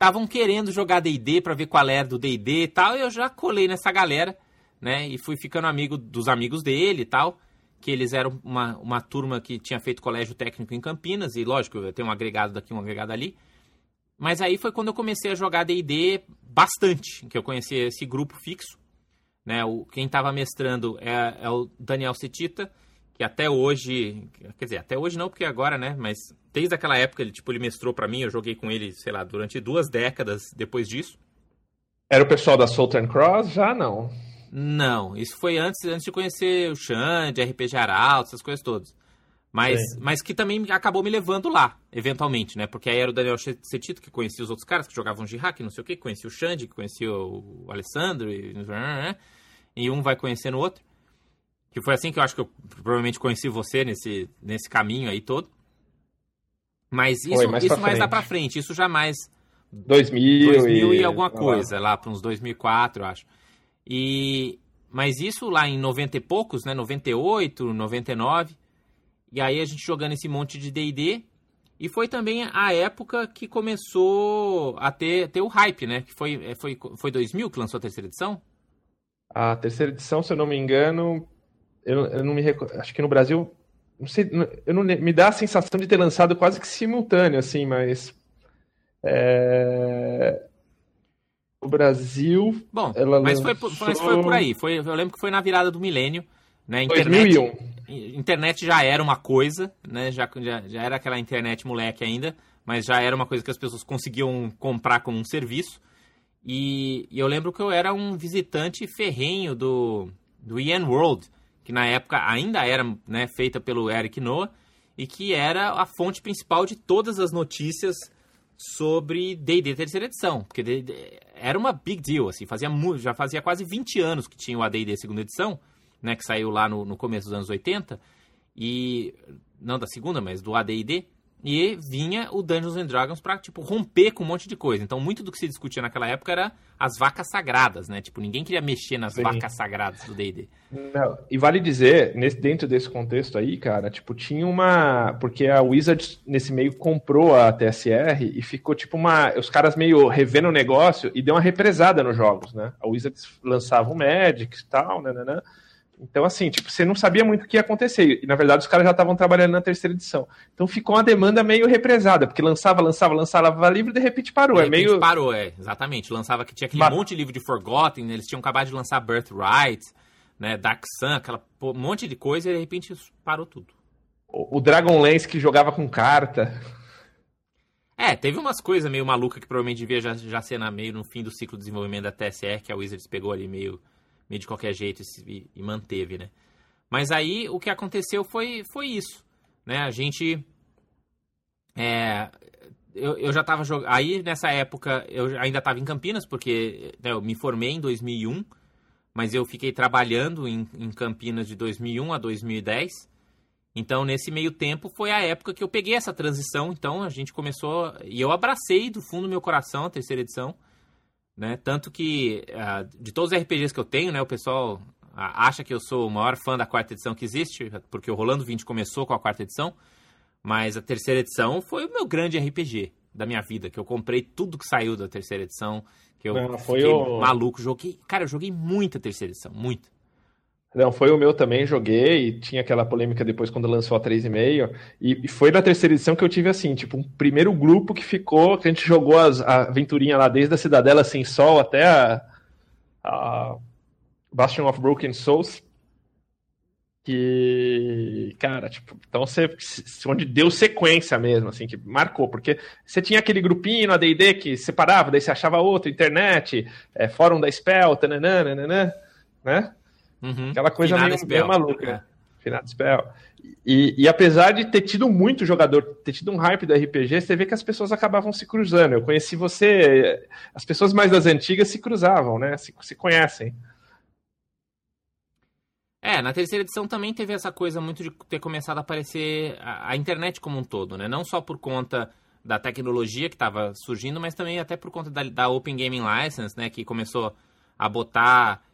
estavam querendo jogar D&D para ver qual era do D&D e tal, e eu já colei nessa galera, né, e fui ficando amigo dos amigos dele e tal, que eles eram uma, uma turma que tinha feito colégio técnico em Campinas, e lógico, eu tenho um agregado daqui, um agregado ali, mas aí foi quando eu comecei a jogar D&D bastante, que eu conheci esse grupo fixo, né, o, quem estava mestrando é, é o Daniel Cetita, que até hoje, quer dizer, até hoje não, porque agora, né, mas desde aquela época ele, tipo, ele mestrou para mim, eu joguei com ele, sei lá, durante duas décadas depois disso. Era o pessoal da Southern Cross? Já não. Não, isso foi antes, antes de conhecer o Xande, RPG Arauto, essas coisas todas. Mas, mas que também acabou me levando lá, eventualmente, né? Porque aí era o Daniel Cetito que conhecia os outros caras que jogavam de hack, não sei o que, conhecia o Xande, que conhecia o Alessandro, e, e um vai conhecendo o outro. Que foi assim que eu acho que eu provavelmente conheci você nesse, nesse caminho aí todo. Mas isso, Oi, mais, isso mais dá pra frente, isso jamais. 2000, 2000 e, e alguma coisa, lá, lá para uns 2004, eu acho. E, mas isso lá em 90 e poucos, né? 98, 99. E aí a gente jogando esse monte de DD. E foi também a época que começou a ter, ter o hype, né? Que foi, é, foi, foi 2000 que lançou a terceira edição? A terceira edição, se eu não me engano, eu, eu não me recordo, acho que no Brasil, não sei, eu não, me dá a sensação de ter lançado quase que simultâneo, assim, mas é, o Brasil. Bom, mas, lançou... foi, mas foi por aí. Foi, eu lembro que foi na virada do milênio. Né? Internet, 2001. Internet já era uma coisa, né? já, já, já era aquela internet moleque ainda, mas já era uma coisa que as pessoas conseguiam comprar como um serviço. E, e eu lembro que eu era um visitante ferrenho do, do Ian World, que na época ainda era né, feita pelo Eric Noah e que era a fonte principal de todas as notícias sobre D&D terceira edição, porque era uma big deal, assim, fazia já fazia quase 20 anos que tinha o AD&D segunda edição, né, que saiu lá no, no começo dos anos 80, e não da segunda, mas do AD&D, e vinha o Dungeons and Dragons para tipo romper com um monte de coisa. Então muito do que se discutia naquela época era as vacas sagradas, né? Tipo, ninguém queria mexer nas Sim. vacas sagradas do D&D. E vale dizer, nesse, dentro desse contexto aí, cara, tipo, tinha uma, porque a Wizards nesse meio comprou a TSR e ficou tipo uma, os caras meio revendo o negócio e deu uma represada nos jogos, né? A Wizards lançava o Magic e tal, né, né, né então, assim, tipo, você não sabia muito o que ia acontecer. E, na verdade, os caras já estavam trabalhando na terceira edição. Então ficou uma demanda meio represada, porque lançava, lançava, lançava livro e de repente parou. De repente é meio. parou, é, exatamente. Lançava que tinha aquele Mas... monte de livro de Forgotten, né? eles tinham acabado de lançar Birthright, né? Dark Sun, aquela um monte de coisa, e de repente parou tudo. O, o Dragonlance que jogava com carta. É, teve umas coisas meio malucas que provavelmente devia já, já ser na, meio no fim do ciclo de desenvolvimento da TSR, que a Wizards pegou ali meio meio de qualquer jeito e, e, manteve, né? Mas aí o que aconteceu foi, foi isso, né? A gente... É, eu, eu já estava jogando... Aí, nessa época, eu ainda estava em Campinas, porque né, eu me formei em 2001, mas eu fiquei trabalhando em, em Campinas de 2001 a 2010. Então, nesse meio tempo, foi a época que eu peguei essa transição. Então, a gente começou... E eu abracei do fundo do meu coração a terceira edição. Né? Tanto que, uh, de todos os RPGs que eu tenho, né, o pessoal uh, acha que eu sou o maior fã da quarta edição que existe, porque o Rolando 20 começou com a quarta edição, mas a terceira edição foi o meu grande RPG da minha vida, que eu comprei tudo que saiu da terceira edição, que eu Não, foi o... maluco, joguei, cara, eu joguei muita terceira edição, muita. Não, foi o meu também, joguei, tinha aquela polêmica depois quando lançou a 3,5, e, e foi na terceira edição que eu tive assim, tipo, um primeiro grupo que ficou, que a gente jogou as, a aventurinha lá desde a Cidadela Sem Sol até a, a Bastion of Broken Souls, que, cara, tipo, então você, onde deu sequência mesmo, assim, que marcou, porque você tinha aquele grupinho na D&D que separava, daí você achava outro, internet, é, fórum da Spell, tananã, né? Uhum. Aquela coisa meio, meio, maluca. É. Finado Spell. E, e, apesar de ter tido muito jogador, ter tido um hype do RPG, você vê que as pessoas acabavam se cruzando. Eu conheci você, as pessoas mais das antigas se cruzavam, né? Se, se conhecem. É, na terceira edição também teve essa coisa muito de ter começado a aparecer a, a internet como um todo, né? Não só por conta da tecnologia que estava surgindo, mas também até por conta da, da, Open Gaming License, né? Que começou a botar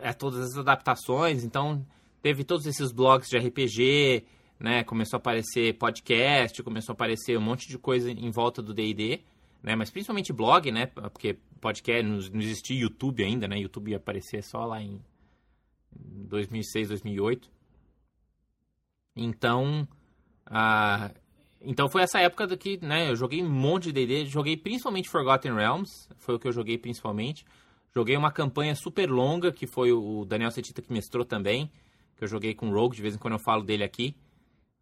é, todas as adaptações. Então, teve todos esses blogs de RPG, né? Começou a aparecer podcast, começou a aparecer um monte de coisa em volta do D&D, né? Mas principalmente blog, né? Porque podcast, não, existia YouTube ainda, né? YouTube ia aparecer só lá em 2006, 2008. Então, ah, então foi essa época do que, né, eu joguei um monte de D&D, joguei principalmente Forgotten Realms, foi o que eu joguei principalmente. Joguei uma campanha super longa, que foi o Daniel Setita que mestrou também, que eu joguei com o Rogue, de vez em quando eu falo dele aqui.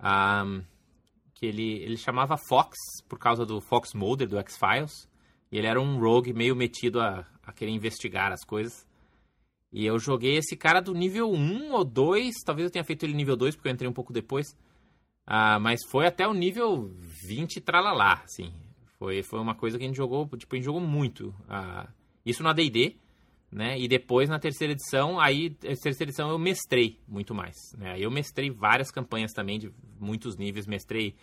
Um, que ele, ele chamava Fox, por causa do Fox Mulder, do X-Files. E ele era um rogue meio metido a, a querer investigar as coisas. E eu joguei esse cara do nível 1 ou 2, talvez eu tenha feito ele nível 2, porque eu entrei um pouco depois. Ah, mas foi até o nível 20 tralalá, assim. Foi, foi uma coisa que a gente jogou, tipo, a gente jogou muito. Ah, isso na D&D, né? E depois na terceira edição, aí, terceira edição eu mestrei muito mais, né? Aí eu mestrei várias campanhas também de muitos níveis, mestrei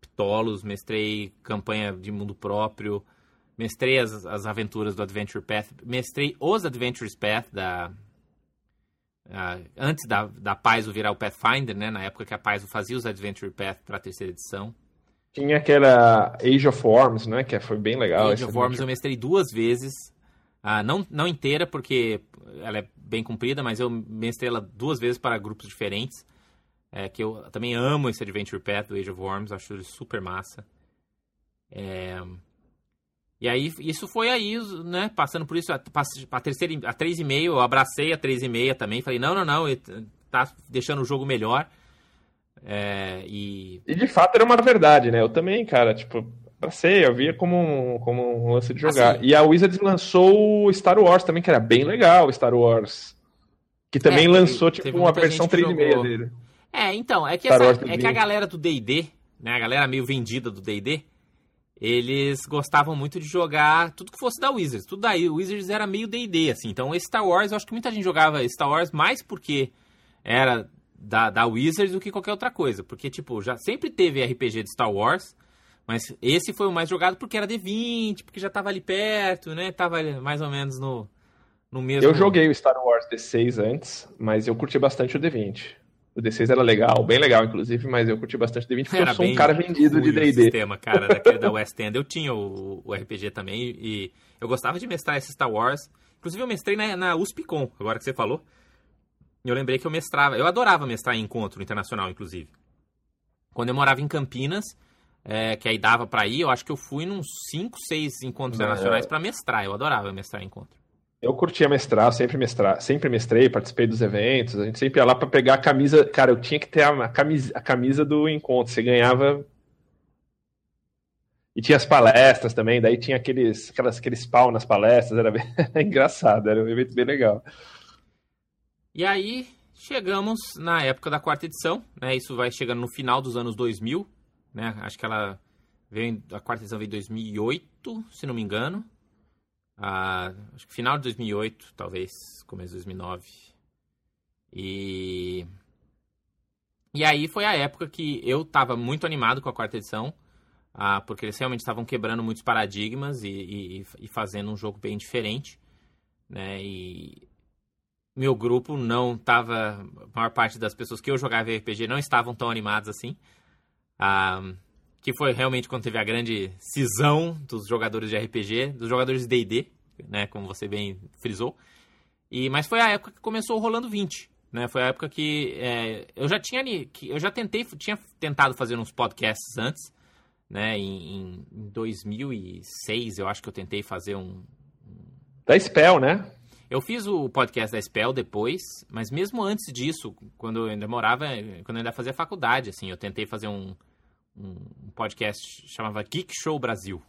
Ptolos, mestrei campanha de mundo próprio, mestrei as, as aventuras do Adventure Path, mestrei os Adventures Path da... Antes da, da Paizo virar o Pathfinder, né? Na época que a Paizo fazia os Adventure Path para a terceira edição. Tinha aquela Age of Worms, né? Que foi bem legal. Age of Worms eu mestrei duas vezes. Uh, não, não inteira, porque ela é bem comprida, mas eu mestrei ela duas vezes para grupos diferentes. É, que eu também amo esse Adventure Path do Age of Worms, acho ele super massa. É, e aí, isso foi aí, né, passando por isso, a, a terceira, a 3,5, eu abracei a 3,5 também, falei, não, não, não, tá deixando o jogo melhor. É, e... e de fato era uma verdade, né? Eu também, cara, tipo, abracei, eu via como um, como um lance de jogar. Assim, e a Wizards lançou o Star Wars também, que era bem legal, o Star Wars. Que também é, lançou, tipo, uma versão 3,5 dele. É, então, é que, essa, é que a galera do D&D, né, a galera meio vendida do D&D, eles gostavam muito de jogar tudo que fosse da Wizards. Tudo daí, o Wizards era meio D&D, assim. Então, Star Wars, eu acho que muita gente jogava Star Wars mais porque era da, da Wizards do que qualquer outra coisa. Porque, tipo, já sempre teve RPG de Star Wars, mas esse foi o mais jogado porque era D20, porque já tava ali perto, né? Tava mais ou menos no, no mesmo... Eu joguei o Star Wars D6 antes, mas eu curti bastante o D20. O D6 era legal, bem legal, inclusive, mas eu curti bastante o D20 porque era eu sou um cara vendido de D&D. sistema, cara, daquele da West End. Eu tinha o, o, RPG também e eu gostava de mestrar esse Star Wars. Inclusive, eu mestrei na, na USPCOM, agora que você falou. Eu lembrei que eu mestrava... Eu adorava mestrar em encontro internacional, inclusive. Quando eu morava em Campinas, é, que aí dava para ir, eu acho que eu fui nos 5, 6 encontros Não, internacionais é... para mestrar. Eu adorava mestrar em encontro. Eu curtia mestrar, sempre mestrar, sempre mestrei, participei dos eventos, a gente sempre ia lá para pegar a camisa. Cara, eu tinha que ter a camisa, a camisa do encontro, você ganhava. E tinha as palestras também, daí tinha aqueles, aquelas, aqueles pau nas palestras, era bem engraçado, era um evento bem legal. E aí, chegamos na época da quarta edição, né? Isso vai chegando no final dos anos 2000, né? Acho que ela veio, a quarta edição veio em 2008, se não me engano. Ah, acho que final de 2008, talvez, começo de 2009. E e aí foi a época que eu estava muito animado com a quarta edição, ah, porque eles realmente estavam quebrando muitos paradigmas e, e, e, fazendo um jogo bem diferente, né? E meu grupo não estava, a maior parte das pessoas que eu jogava RPG não estavam tão animadas assim. Ah, que foi realmente quando teve a grande cisão dos jogadores de RPG, dos jogadores de D&D, né, como você bem frisou. E mas foi a época que começou o Rolando 20, Né? Foi a época que é, eu já tinha que eu já tentei tinha tentado fazer uns podcasts antes, né? Em, em 2006 eu acho que eu tentei fazer um da Spell, né? Eu fiz o podcast da Spell depois, mas mesmo antes disso, quando eu ainda morava, quando eu ainda fazia faculdade, assim, eu tentei fazer um, um podcast chamava Geek Show Brasil.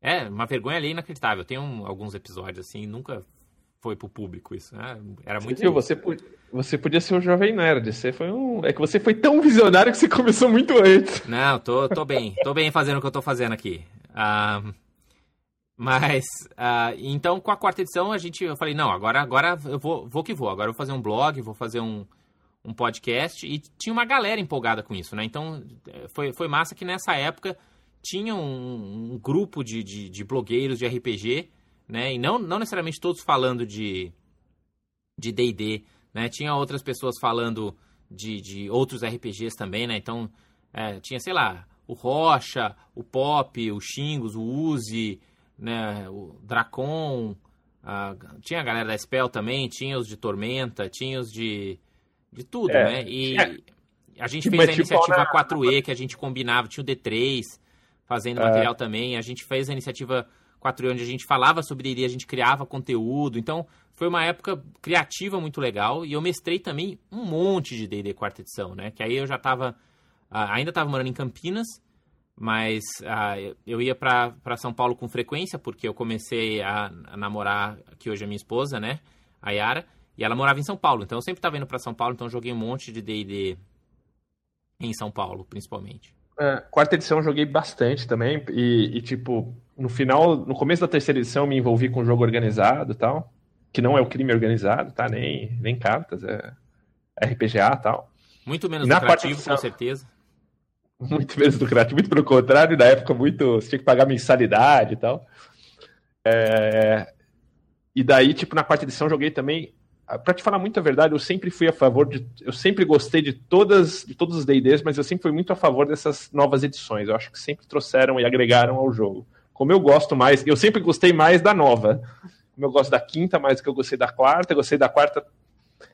É, uma vergonha ali inacreditável. Tem um, alguns episódios assim, nunca foi pro público isso, né? Era muito. Viu, você, você podia ser um jovem nerd. Você foi um. É que você foi tão visionário que você começou muito antes. Não, tô, tô bem. tô bem fazendo o que eu tô fazendo aqui. Uh, mas, uh, então, com a quarta edição, a gente, eu falei, não, agora, agora eu vou, vou que vou. Agora eu vou fazer um blog, vou fazer um, um podcast. E tinha uma galera empolgada com isso, né? Então, foi, foi massa que nessa época tinha um, um grupo de, de, de blogueiros de RPG né? E não, não necessariamente todos falando de de D&D, né? Tinha outras pessoas falando de, de outros RPGs também, né? Então, é, tinha, sei lá, o Rocha, o Pop, o Xingos, o Uzi, né? O Dracon, a, tinha a galera da Spell também, tinha os de Tormenta, tinha os de, de tudo, é, né? E é. a gente fez a tipo iniciativa 4E, que a gente combinava, tinha o D3 fazendo é. material também, a gente fez a iniciativa 4 onde a gente falava sobre D&D, a gente criava conteúdo. Então, foi uma época criativa muito legal. E eu mestrei também um monte de D&D quarta edição, né? Que aí eu já estava... ainda estava morando em Campinas, mas eu ia para São Paulo com frequência, porque eu comecei a, a, namorar, que hoje é minha esposa, né? A Yara. E ela morava em São Paulo. Então, eu sempre estava indo para São Paulo. Então, joguei um monte de D&D em São Paulo, principalmente. É, quarta edição eu joguei bastante também. E, e, tipo, no final, no começo da terceira edição, me envolvi com o jogo organizado e tal. Que não é o crime organizado, tá? Nem, nem cartas, é RPGA e tal. Muito menos lucrativo, edição, com certeza. Muito menos lucrativo, muito pelo contrário, na época muito. Você tinha que pagar mensalidade e tal. É... E daí, tipo, na quarta edição joguei também. Pra te falar muito a verdade, eu sempre fui a favor de. Eu sempre gostei de todas de todos os DDs, mas eu sempre fui muito a favor dessas novas edições. Eu acho que sempre trouxeram e agregaram ao jogo. Como eu gosto mais, eu sempre gostei mais da nova. Como eu gosto da quinta mais do que eu gostei da quarta, eu gostei da quarta.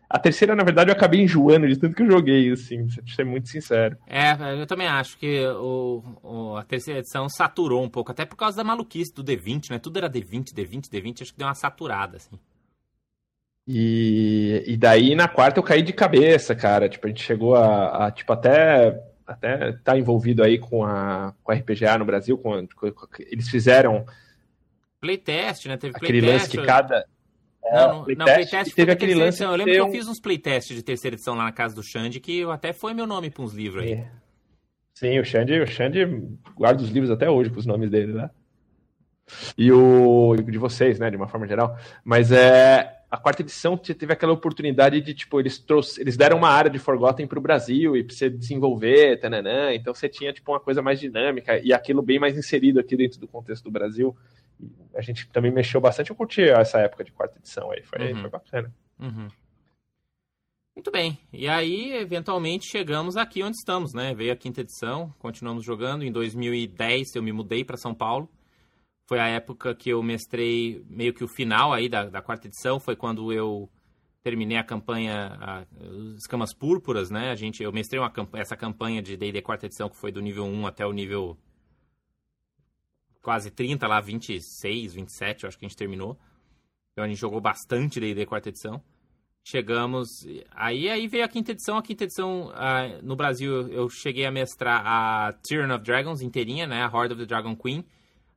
A terceira, na verdade, eu acabei enjoando de tanto que eu joguei, assim, pra ser muito sincero. É, eu também acho que o, o, a terceira edição saturou um pouco, até por causa da maluquice do D20, né? Tudo era D20, D20, D20, acho que deu uma saturada, assim. E, e daí na quarta eu caí de cabeça, cara. Tipo, a gente chegou a, a tipo, até até tá envolvido aí com a, com a RPGA no Brasil, com, com, eles fizeram playtest, né? Teve aquele lance que cada é, não, não, playtest, não, playtest teve aquele lance. Eu lembro que eu fiz uns playtests de terceira edição lá na casa do Xande, que até foi meu nome para uns livros aí. É. Sim, o Xande, o Xande guarda os livros até hoje com os nomes dele, né? E o de vocês, né, de uma forma geral. Mas é a quarta edição teve aquela oportunidade de, tipo, eles trouxe, eles deram uma área de Forgotten para o Brasil e para você desenvolver, tananã, então você tinha, tipo, uma coisa mais dinâmica e aquilo bem mais inserido aqui dentro do contexto do Brasil. A gente também mexeu bastante, eu curti essa época de quarta edição aí, foi, uhum. foi bacana. Uhum. Muito bem, e aí, eventualmente, chegamos aqui onde estamos, né? Veio a quinta edição, continuamos jogando, em 2010 eu me mudei para São Paulo, foi a época que eu mestrei meio que o final aí da, da quarta edição, foi quando eu terminei a campanha a, Escamas Púrpuras, né? A gente, eu mestrei uma, essa campanha de D&D quarta edição que foi do nível 1 até o nível quase 30, lá 26, 27, eu acho que a gente terminou. Então a gente jogou bastante D&D quarta edição. Chegamos, aí aí veio a quinta edição, a quinta edição uh, no Brasil eu cheguei a mestrar a Tyrion of Dragons inteirinha, né? A Horde of the Dragon Queen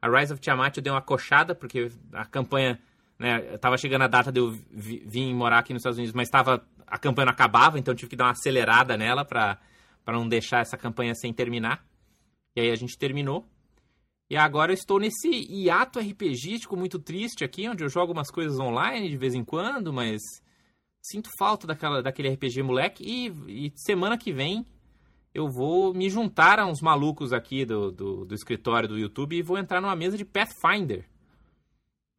a Rise of Tiamat eu dei uma coxada, porque a campanha, né, tava chegando a data de eu vir morar aqui nos Estados Unidos, mas tava, a campanha não acabava, então tive que dar uma acelerada nela para não deixar essa campanha sem terminar. E aí a gente terminou. E agora eu estou nesse hiato RPGístico muito triste aqui, onde eu jogo umas coisas online de vez em quando, mas sinto falta daquela, daquele RPG moleque. E, e semana que vem eu vou me juntar a uns malucos aqui do, do, do, escritório do YouTube e vou entrar numa mesa de Pathfinder.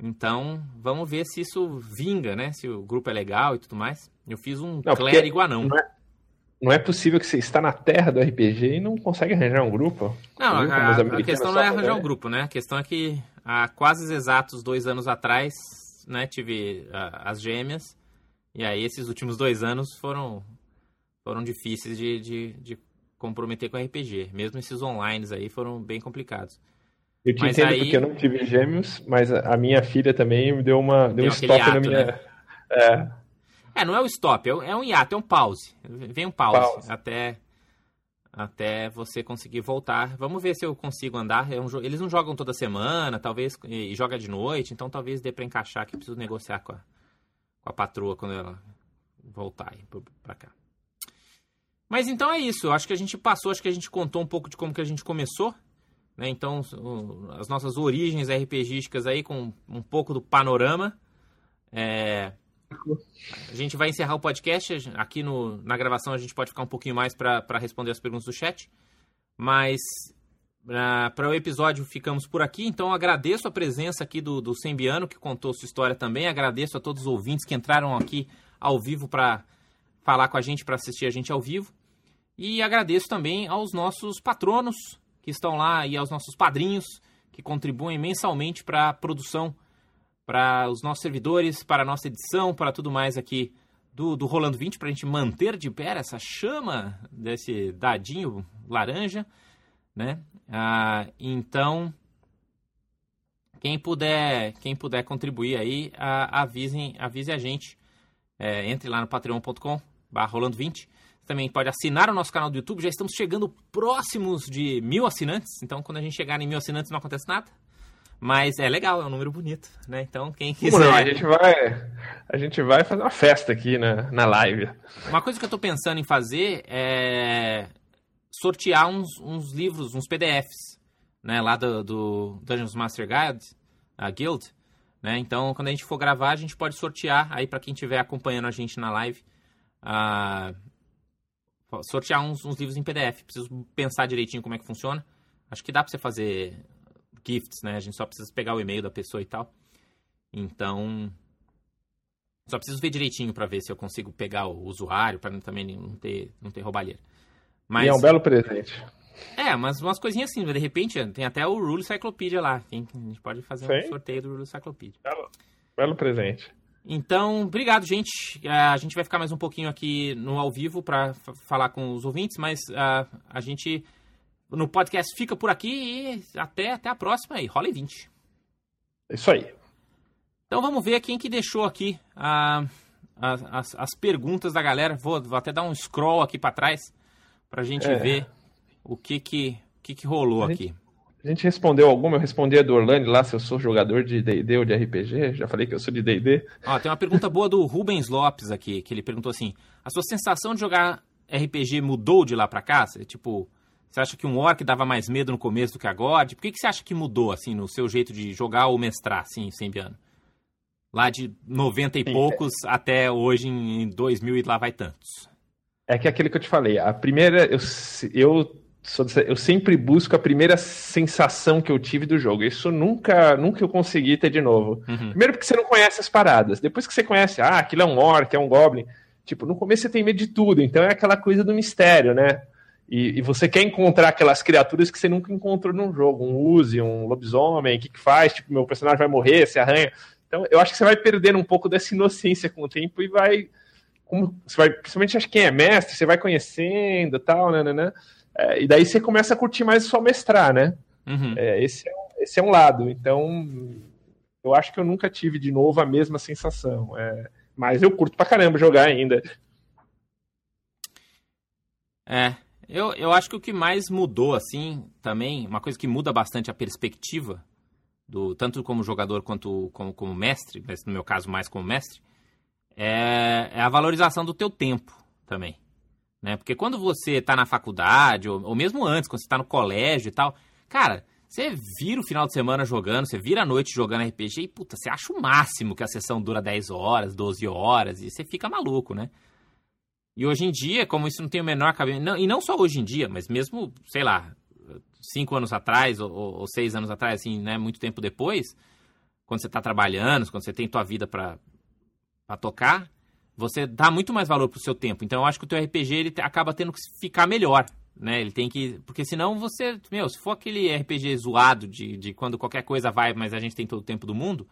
Então, vamos ver se isso vinga, né? Se o grupo é legal e tudo mais. Eu fiz um não, clérigo anão. Não é, não é possível que você está na terra do RPG e não consegue arranjar um grupo. Não, a, a, questão não é arranjar um grupo, né? A questão é que há quase exatos dois anos atrás, né, tive as gêmeas E aí esses últimos dois anos foram, foram difíceis de, de, de comprometer com RPG. Mesmo esses online aí foram bem complicados. Eu te mas entendo aí... porque eu não tive gêmeos, mas a minha filha também me deu uma deu, deu um stop hiato, na minha. Né? É. é, não é o stop, é um hiato, é um pause. Vem um pause, pause. até até você conseguir voltar. Vamos ver se eu consigo andar. É um eles não jogam toda semana, talvez e joga de noite, então talvez dê para encaixar que preciso negociar com a, com a patroa quando ela voltar para cá. Mas então é isso. Eu acho que a gente passou, acho que a gente contou um pouco de como que a gente começou. Né? Então, as nossas origens RPGísticas aí com um pouco do panorama. É... A gente vai encerrar o podcast. Aqui no, na gravação a gente pode ficar um pouquinho mais para responder as perguntas do chat. Mas para o episódio ficamos por aqui. Então agradeço a presença aqui do, do Sembiano, que contou sua história também. Agradeço a todos os ouvintes que entraram aqui ao vivo para falar com a gente, para assistir a gente ao vivo. E agradeço também aos nossos patronos que estão lá e aos nossos padrinhos que contribuem mensalmente para a produção, para os nossos servidores, para a nossa edição, para tudo mais aqui do, do Rolando 20, para a gente manter de pé essa chama desse dadinho laranja, né? Ah, então, quem puder, quem puder contribuir aí, ah, avisem, avise a gente. É, entre lá no patreon.com rolando 20 também pode assinar o nosso canal do YouTube. Já estamos chegando próximos de mil assinantes. Então, quando a gente chegar em mil assinantes, não acontece nada. Mas é legal, é um número bonito, né? Então, quem quiser. Não, a gente vai, a gente vai fazer uma festa aqui na, na live. Uma coisa que eu estou pensando em fazer é sortear uns, uns livros, uns PDFs, né? Lá do, do Dungeons Master Guide, a Guild. Né? Então, quando a gente for gravar, a gente pode sortear aí para quem estiver acompanhando a gente na live. Uh, sortear uns, uns, livros em PDF. Preciso pensar direitinho como é que funciona. Acho que dá para você fazer gifts, né? A gente só precisa pegar o e-mail da pessoa e tal. Então, só preciso ver direitinho para ver se eu consigo pegar o usuário para também não ter, não ter roubalheira. Mas, e é um belo presente. É, mas umas coisinhas assim, de repente tem até o Rule Cyclopedia lá. a gente pode fazer Sim. um sorteio do Rule Cyclopedia. Belo, belo presente. Então, obrigado, gente. É, a gente vai ficar mais um pouquinho aqui no ao vivo para falar com os ouvintes, mas uh, a gente no podcast fica por aqui e até, até a próxima aí. Rola 20. É isso aí. Então vamos ver quem que deixou aqui uh, as, as, perguntas da galera. Vou, vou até dar um scroll aqui para trás para a gente é. ver o que que, que, que rolou aqui. A gente respondeu alguma, eu respondi a do Orlando lá, se eu sou jogador de D&D ou de RPG, já falei que eu sou de D&D. Ó, tem uma pergunta boa do Rubens Lopes aqui, que ele perguntou assim, a sua sensação de jogar RPG mudou de lá pra cá? Você, tipo, você acha que um orc dava mais medo no começo do que agora? Por que, que você acha que mudou, assim, no seu jeito de jogar ou mestrar, assim, Sembiano? Lá de 90 e Sim, poucos é. até hoje em 2000 e lá vai tantos. É que é aquele que eu te falei, a primeira, eu, eu eu sempre busco a primeira sensação que eu tive do jogo. Isso nunca, nunca eu consegui ter de novo. Uhum. Primeiro porque você não conhece as paradas. Depois que você conhece, ah, aquilo é um orc, é um goblin. Tipo, no começo você tem medo de tudo. Então é aquela coisa do mistério, né? E, e você quer encontrar aquelas criaturas que você nunca encontrou num jogo. Um Uzi, um lobisomem, o que, que faz? Tipo, meu personagem vai morrer, se arranha. Então eu acho que você vai perdendo um pouco dessa inocência com o tempo e vai... Como, você vai principalmente acho que quem é mestre, você vai conhecendo tal, né, né, né? É, e daí você começa a curtir mais só mestrar, né? Uhum. É, esse, é, esse é um lado. Então, eu acho que eu nunca tive de novo a mesma sensação. É, mas eu curto pra caramba jogar ainda. É, eu, eu acho que o que mais mudou, assim, também, uma coisa que muda bastante a perspectiva, do tanto como jogador quanto como, como mestre, mas no meu caso mais como mestre, é, é a valorização do teu tempo também. Né? Porque quando você está na faculdade, ou, ou, mesmo antes, quando você está no colégio e tal, cara, você vira o final de semana jogando, você vira a noite jogando RPG e, puta, você acha o máximo que a sessão dura 10 horas, 12 horas, e você fica maluco, né? E hoje em dia, como isso não tem o menor cabimento, e não só hoje em dia, mas mesmo, sei lá, cinco anos atrás, ou, ou seis anos atrás, assim, né, muito tempo depois, quando você está trabalhando, quando você tem tua vida para tocar, você dá muito mais valor pro seu tempo. Então eu acho que o teu RPG ele acaba tendo que ficar melhor, né? Ele tem que, porque senão você, meu, se for aquele RPG zoado de, de quando qualquer coisa vai, mas a gente tem todo o tempo do mundo,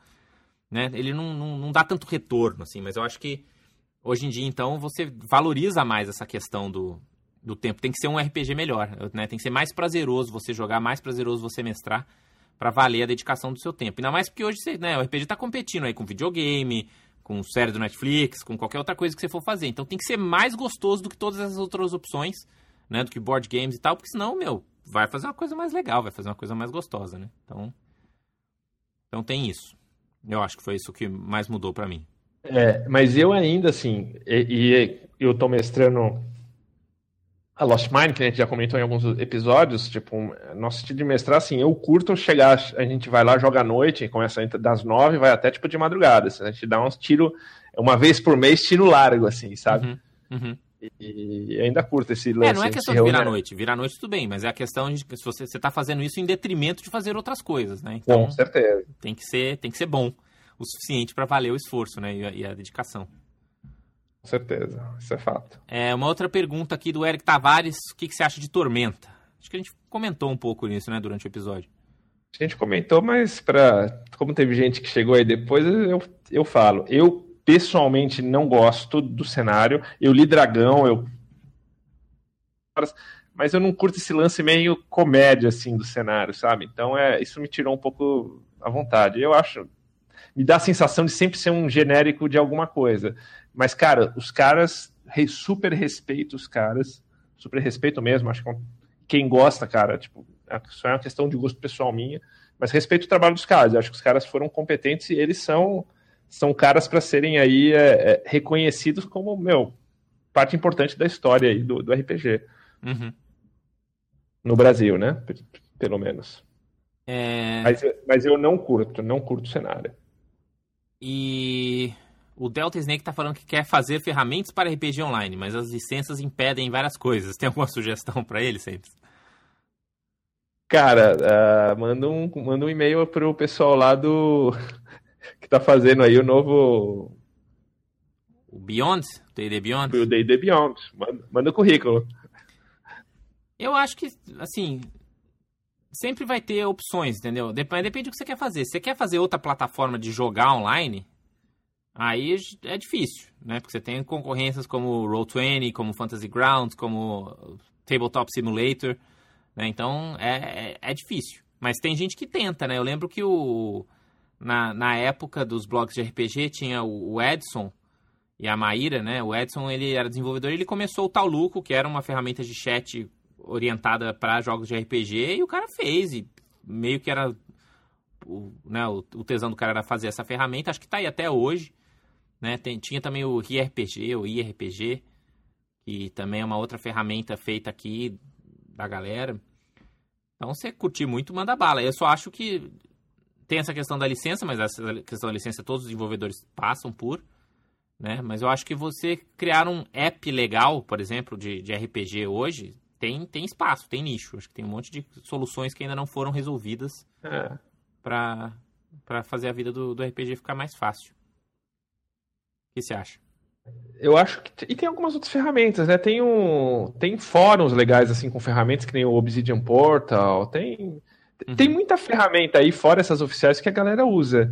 né? Ele não, não, não dá tanto retorno assim, mas eu acho que hoje em dia, então, você valoriza mais essa questão do, do tempo. Tem que ser um RPG melhor, né? Tem que ser mais prazeroso você jogar, mais prazeroso você mestrar para valer a dedicação do seu tempo. Ainda mais porque hoje né, o RPG está competindo aí com videogame, com série do Netflix, com qualquer outra coisa que você for fazer. Então tem que ser mais gostoso do que todas as outras opções, né? Do que board games e tal, porque senão, meu, vai fazer uma coisa mais legal, vai fazer uma coisa mais gostosa, né? Então, então tem isso. Eu acho que foi isso que mais mudou para mim. É, mas eu ainda, assim, e, e eu tô mestrando a Lost Mine, que a gente já comentou em alguns episódios, tipo, nosso estilo de mestrar, assim, eu curto chegar, a gente vai lá, joga à noite, começa das nove, vai até, tipo, de madrugada, assim, a gente dá uns tiro, uma vez por mês, tiro largo, assim, sabe? Uhum, uhum. E, e, ainda curto esse lance. É, não é questão de virar à noite, virar à noite tudo bem, mas é a questão de que se você está fazendo isso em detrimento de fazer outras coisas, né? Então, Com certeza. Tem que ser, tem que ser bom o suficiente para valer o esforço, né, e a, e a dedicação. Com certeza, isso é fato. É, uma outra pergunta aqui do Eric Tavares: o que, que você acha de Tormenta? Acho que a gente comentou um pouco nisso, né, durante o episódio. A gente comentou, mas para como teve gente que chegou aí depois, eu, eu falo. Eu pessoalmente não gosto do cenário. Eu li Dragão, eu mas eu não curto esse lance meio comédia assim do cenário, sabe? Então é, isso me tirou um pouco a vontade. Eu acho me dá a sensação de sempre ser um genérico de alguma coisa. Mas, cara, os caras, super respeito os caras, super respeito mesmo, acho que é quem gosta, cara, tipo, isso é uma questão de gosto pessoal minha, mas respeito o trabalho dos caras, acho que os caras foram competentes e eles são, são caras para serem aí é, é, reconhecidos como, meu, parte importante da história aí do, do RPG. Uhum. No Brasil, né? Pelo menos. É... Mas, mas eu não curto, não curto o cenário. E o Delta Snake tá falando que quer fazer ferramentas para RPG online, mas as licenças impedem várias coisas. Tem alguma sugestão para ele, sempre? Cara, uh, manda um, manda um e-mail pro pessoal lá do. que tá fazendo aí o novo. O Beyond? O D&D Beyond? O D&D Beyond. Manda, manda o currículo. Eu acho que, assim, sempre vai ter opções, entendeu? Mas depende do que você quer fazer. Se você quer fazer outra plataforma de jogar online, aí é difícil, né? Porque você tem concorrências como Roll20, como Fantasy Grounds, como Tabletop Simulator, né? Então é, é, é, difícil. Mas tem gente que tenta, né? Eu lembro que o na, na época dos blogs de RPG tinha o, o Edson e a Maíra, né? O Edson ele era desenvolvedor, ele começou o Taluco, que era uma ferramenta de chat orientada para jogos de RPG e o cara fez e meio que era o, né, o, o tesão do cara era fazer essa ferramenta, acho que está aí até hoje. Né? Tem, tinha também o RPG, o IRPG, que também é uma outra ferramenta feita aqui da galera. Então, você curtir muito, manda bala. Eu só acho que tem essa questão da licença, mas essa questão da licença todos os desenvolvedores passam por. Né? Mas eu acho que você criar um app legal, por exemplo, de, de RPG hoje, tem, tem espaço, tem nicho. Acho que tem um monte de soluções que ainda não foram resolvidas é. para fazer a vida do, do RPG ficar mais fácil. O que você acha? Eu acho que. E tem algumas outras ferramentas, né? Tem, um, tem fóruns legais, assim, com ferramentas que nem o Obsidian Portal. Tem, uhum. tem muita ferramenta aí, fora essas oficiais, que a galera usa.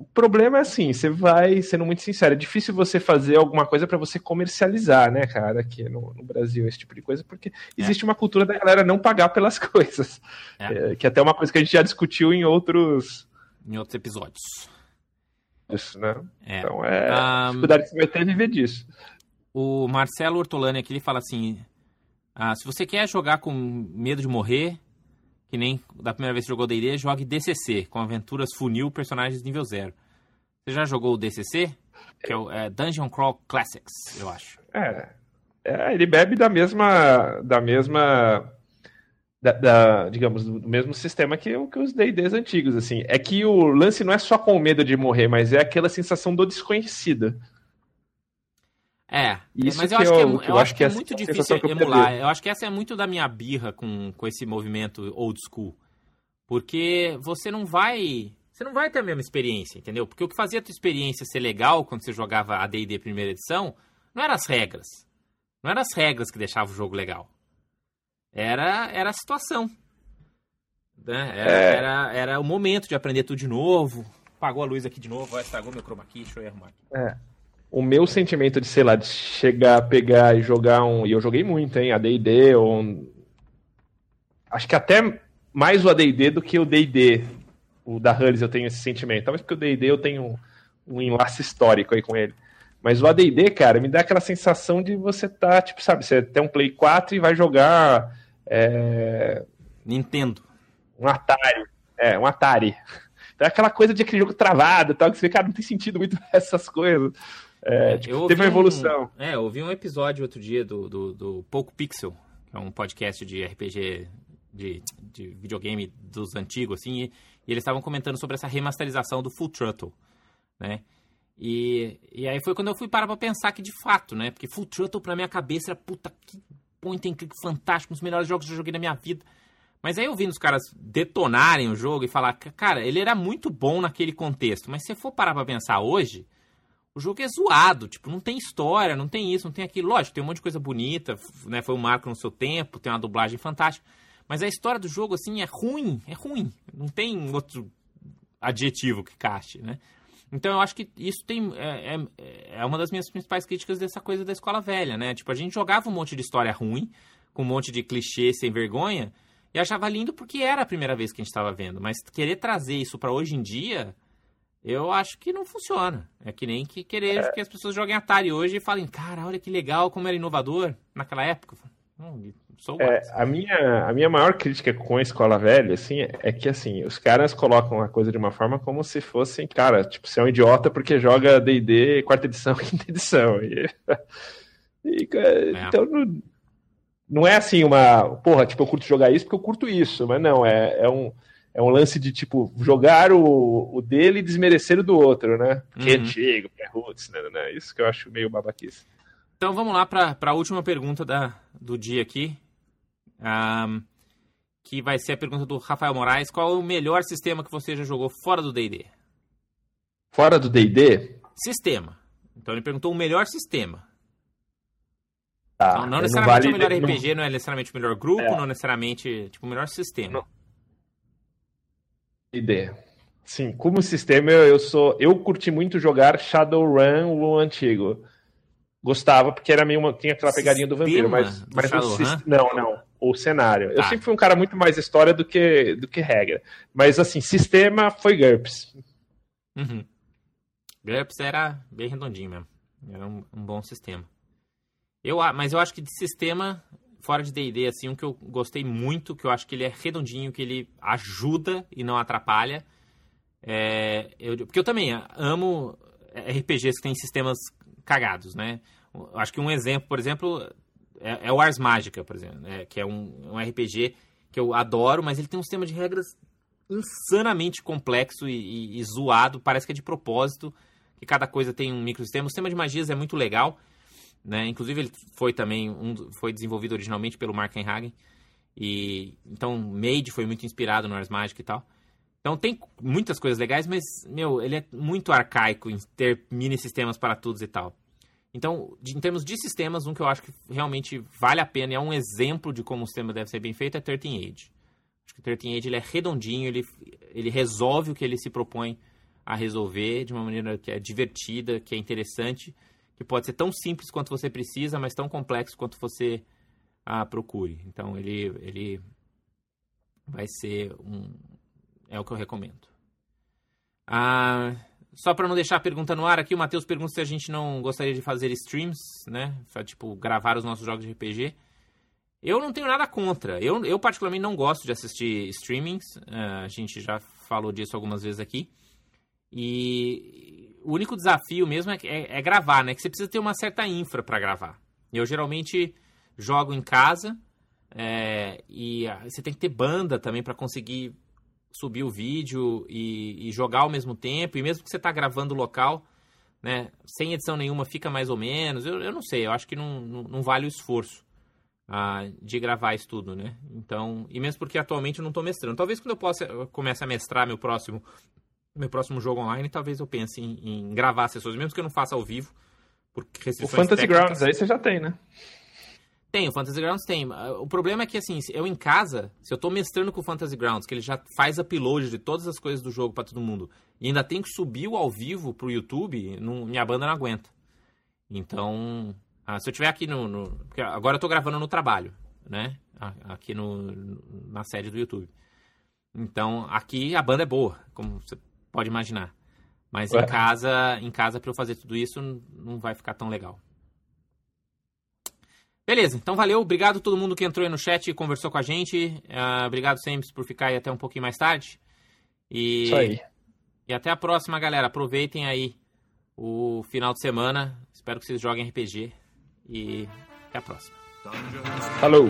O problema é assim, você vai, sendo muito sincero, é difícil você fazer alguma coisa para você comercializar, né, cara, aqui no, no, Brasil, esse tipo de coisa, porque é. existe uma cultura da galera não pagar pelas coisas. É. É, que é até uma coisa que a gente já discutiu em outros. Em outros episódios disso, né? É. Então é. Um, dificuldade que você vai ter é viver disso. O Marcelo Ortolani aqui ele fala assim: ah, se você quer jogar com medo de morrer, que nem da primeira vez que jogou DD, jogue DCC, com aventuras funil, personagens nível zero. Você já jogou o DCC? Que é o é Dungeon Crawl Classics, eu acho. É, é, ele bebe da mesma, da mesma da, da, digamos, do mesmo sistema que, que os D&Ds antigos, assim. É que o lance não é só com medo de morrer, mas é aquela sensação do desconhecido. É, Isso mas eu acho que, é, eu, eu acho que é, é muito difícil emular. Eu acho que essa é muito da minha birra com, com esse movimento old school. Porque você não vai... Você não vai ter a mesma experiência, entendeu? Porque o que fazia a tua experiência ser legal quando você jogava a D&D primeira edição não eram as regras. Não eram as regras que deixavam o jogo legal era, era a situação. Né? Era, é. era, era, o momento de aprender tudo de novo. Apagou a luz aqui de novo, estragou meu chroma key, deixa eu arrumar aqui. É. o meu sentimento de, sei lá, de chegar, pegar e jogar um. E eu joguei muito, hein? ADD, ou. Um, acho que até mais o ADD do que o DD. O da Hulls eu tenho esse sentimento. Talvez porque o DD eu tenho um, um enlace histórico aí com ele. Mas o ADD, cara, me dá aquela sensação de você tá, tipo, sabe, você tem um Play 4 e vai jogar. É... Nintendo. Um Atari. É, um Atari. Então é aquela coisa de aquele jogo travado tal, que você vê, cara, não tem sentido muito essas coisas. É, tipo, teve uma evolução. Um, é, eu ouvi um episódio outro dia do, do, do Poco Pixel, que é um podcast de RPG, de, de videogame dos antigos, assim, e, e eles estavam comentando sobre essa remasterização do Full Throttle, né? E, e aí foi quando eu fui parar pra pensar que de fato, né? Porque Full Throttle pra minha cabeça era, puta, que point and click fantástico, um dos melhores jogos que eu joguei na minha vida. Mas aí eu vi os caras detonarem o jogo e falar, cara, ele era muito bom naquele contexto, mas se você for parar pra pensar hoje, o jogo é zoado, tipo, não tem história, não tem isso, não tem aquilo. Lógico, tem um monte de coisa bonita, né? Foi um marco no seu tempo, tem uma dublagem fantástica. Mas a história do jogo, assim, é ruim, é ruim. Não tem outro adjetivo que caste, né? Então eu acho que isso tem é, é, é, uma das minhas principais críticas dessa coisa da escola velha, né? Tipo, a gente jogava um monte de história ruim, com um monte de clichê sem vergonha, e achava lindo porque era a primeira vez que a gente estava vendo. Mas querer trazer isso para hoje em dia, eu acho que não funciona. É que nem que querer é. que as pessoas joguem Atari hoje e falem, cara, olha que legal, como era inovador naquela época. Hum, é, a, minha, a minha maior crítica com a escola velha, assim, é que, assim, os caras colocam a coisa de uma forma como se fossem, cara, tipo, você é um idiota porque joga D&D quarta edição, quinta edição. E, e é. Então, não, não é assim uma, porra, tipo, eu curto jogar isso porque eu curto isso, mas não, é, é um é um lance de, tipo, jogar o, o dele e desmerecer o do outro, né? Uhum. Que é antigo, é roots, né, né, né? Isso que eu acho meio babaquice. Então vamos lá para a última pergunta da, do dia aqui. Um, que vai ser a pergunta do Rafael Moraes. Qual é o melhor sistema que você já jogou fora do D&D? Fora do D&D? Sistema. Então ele perguntou o melhor sistema. Tá, não, não necessariamente não vale, o melhor RPG, não... não... é necessariamente o melhor grupo, é. não necessariamente tipo, o melhor sistema. Não ideia. Sim, como sistema eu, sou. Eu curti muito jogar Shadowrun, o antigo. Gostava, porque era meio uma, tinha aquela pegadinha do vampiro, mas, mas o, não, não. O cenário. Tá. Eu sempre fui um cara muito mais história do que, do que regra. Mas assim, sistema foi GURPS. Uhum. GURPS era bem redondinho mesmo. Era um, um bom sistema. Eu, mas eu acho que de sistema, fora de D&D, assim, um que eu gostei muito, que eu acho que ele é redondinho, que ele ajuda e não atrapalha. É, eu, porque eu também amo RPGs que têm sistemas cagados, né? Acho que um exemplo, por exemplo, é, é o Ars Mágica, por exemplo, né? que é um, um RPG que eu adoro, mas ele tem um sistema de regras insanamente complexo e, e, e zoado, parece que é de propósito, que cada coisa tem um microsistema. O sistema de magias é muito legal, né? Inclusive ele foi também um, foi desenvolvido originalmente pelo Mark Hagen e então Made foi muito inspirado no Ars Magic e tal. Então tem muitas coisas legais, mas meu, ele é muito arcaico em ter mini sistemas para todos e tal. Então, em termos de sistemas, um que eu acho que realmente vale a pena e é um exemplo de como o sistema deve ser bem feito é 13 Age. Acho que o 13 Age ele é redondinho, ele, ele resolve o que ele se propõe a resolver de uma maneira que é divertida, que é interessante que pode ser tão simples quanto você precisa, mas tão complexo quanto você ah, procure. Então ele, ele vai ser um. É o que eu recomendo. Ah, só para não deixar a pergunta no ar aqui, o Matheus pergunta se a gente não gostaria de fazer streams, né? Pra, tipo, gravar os nossos jogos de RPG. Eu não tenho nada contra. Eu, eu particularmente, não gosto de assistir streamings. Uh, a gente já falou disso algumas vezes aqui. E o único desafio mesmo é, é, é, gravar, né? Que você precisa ter uma certa infra para gravar. Eu geralmente jogo em casa é, e ah, você tem que ter banda também para conseguir subir o vídeo e, e, jogar ao mesmo tempo. E mesmo que você está gravando local, né? Sem edição nenhuma fica mais ou menos. Eu, eu não sei, eu acho que não, não, não vale o esforço. Ah, de gravar isso tudo, né? Então, e mesmo porque atualmente eu não estou mestrando. Talvez quando eu possa eu comece a mestrar meu próximo meu próximo jogo online, talvez eu pense em, em gravar sessões, mesmo que eu não faça ao vivo, por restrições O Fantasy técnicas. Grounds aí você já tem, né? Tem, o Fantasy Grounds tem. O problema é que, assim, eu em casa, se eu tô mestrando com o Fantasy Grounds, que ele já faz upload de todas as coisas do jogo para todo mundo, e ainda tem que subir o ao vivo pro YouTube, não, minha banda não aguenta. Então, ah, se eu tiver aqui no, no, porque agora eu tô gravando no trabalho, né? Aqui no, na sede do YouTube. Então, aqui a banda é boa, como você pode imaginar. Mas Ué. em casa, em casa para eu fazer tudo isso não vai ficar tão legal. Beleza, então valeu. Obrigado a todo mundo que entrou aí no chat e conversou com a gente. Uh, obrigado sempre por ficar aí até um pouquinho mais tarde. E, Isso aí. E até a próxima, galera. Aproveitem aí o final de semana. Espero que vocês joguem RPG. E até a próxima. Falou!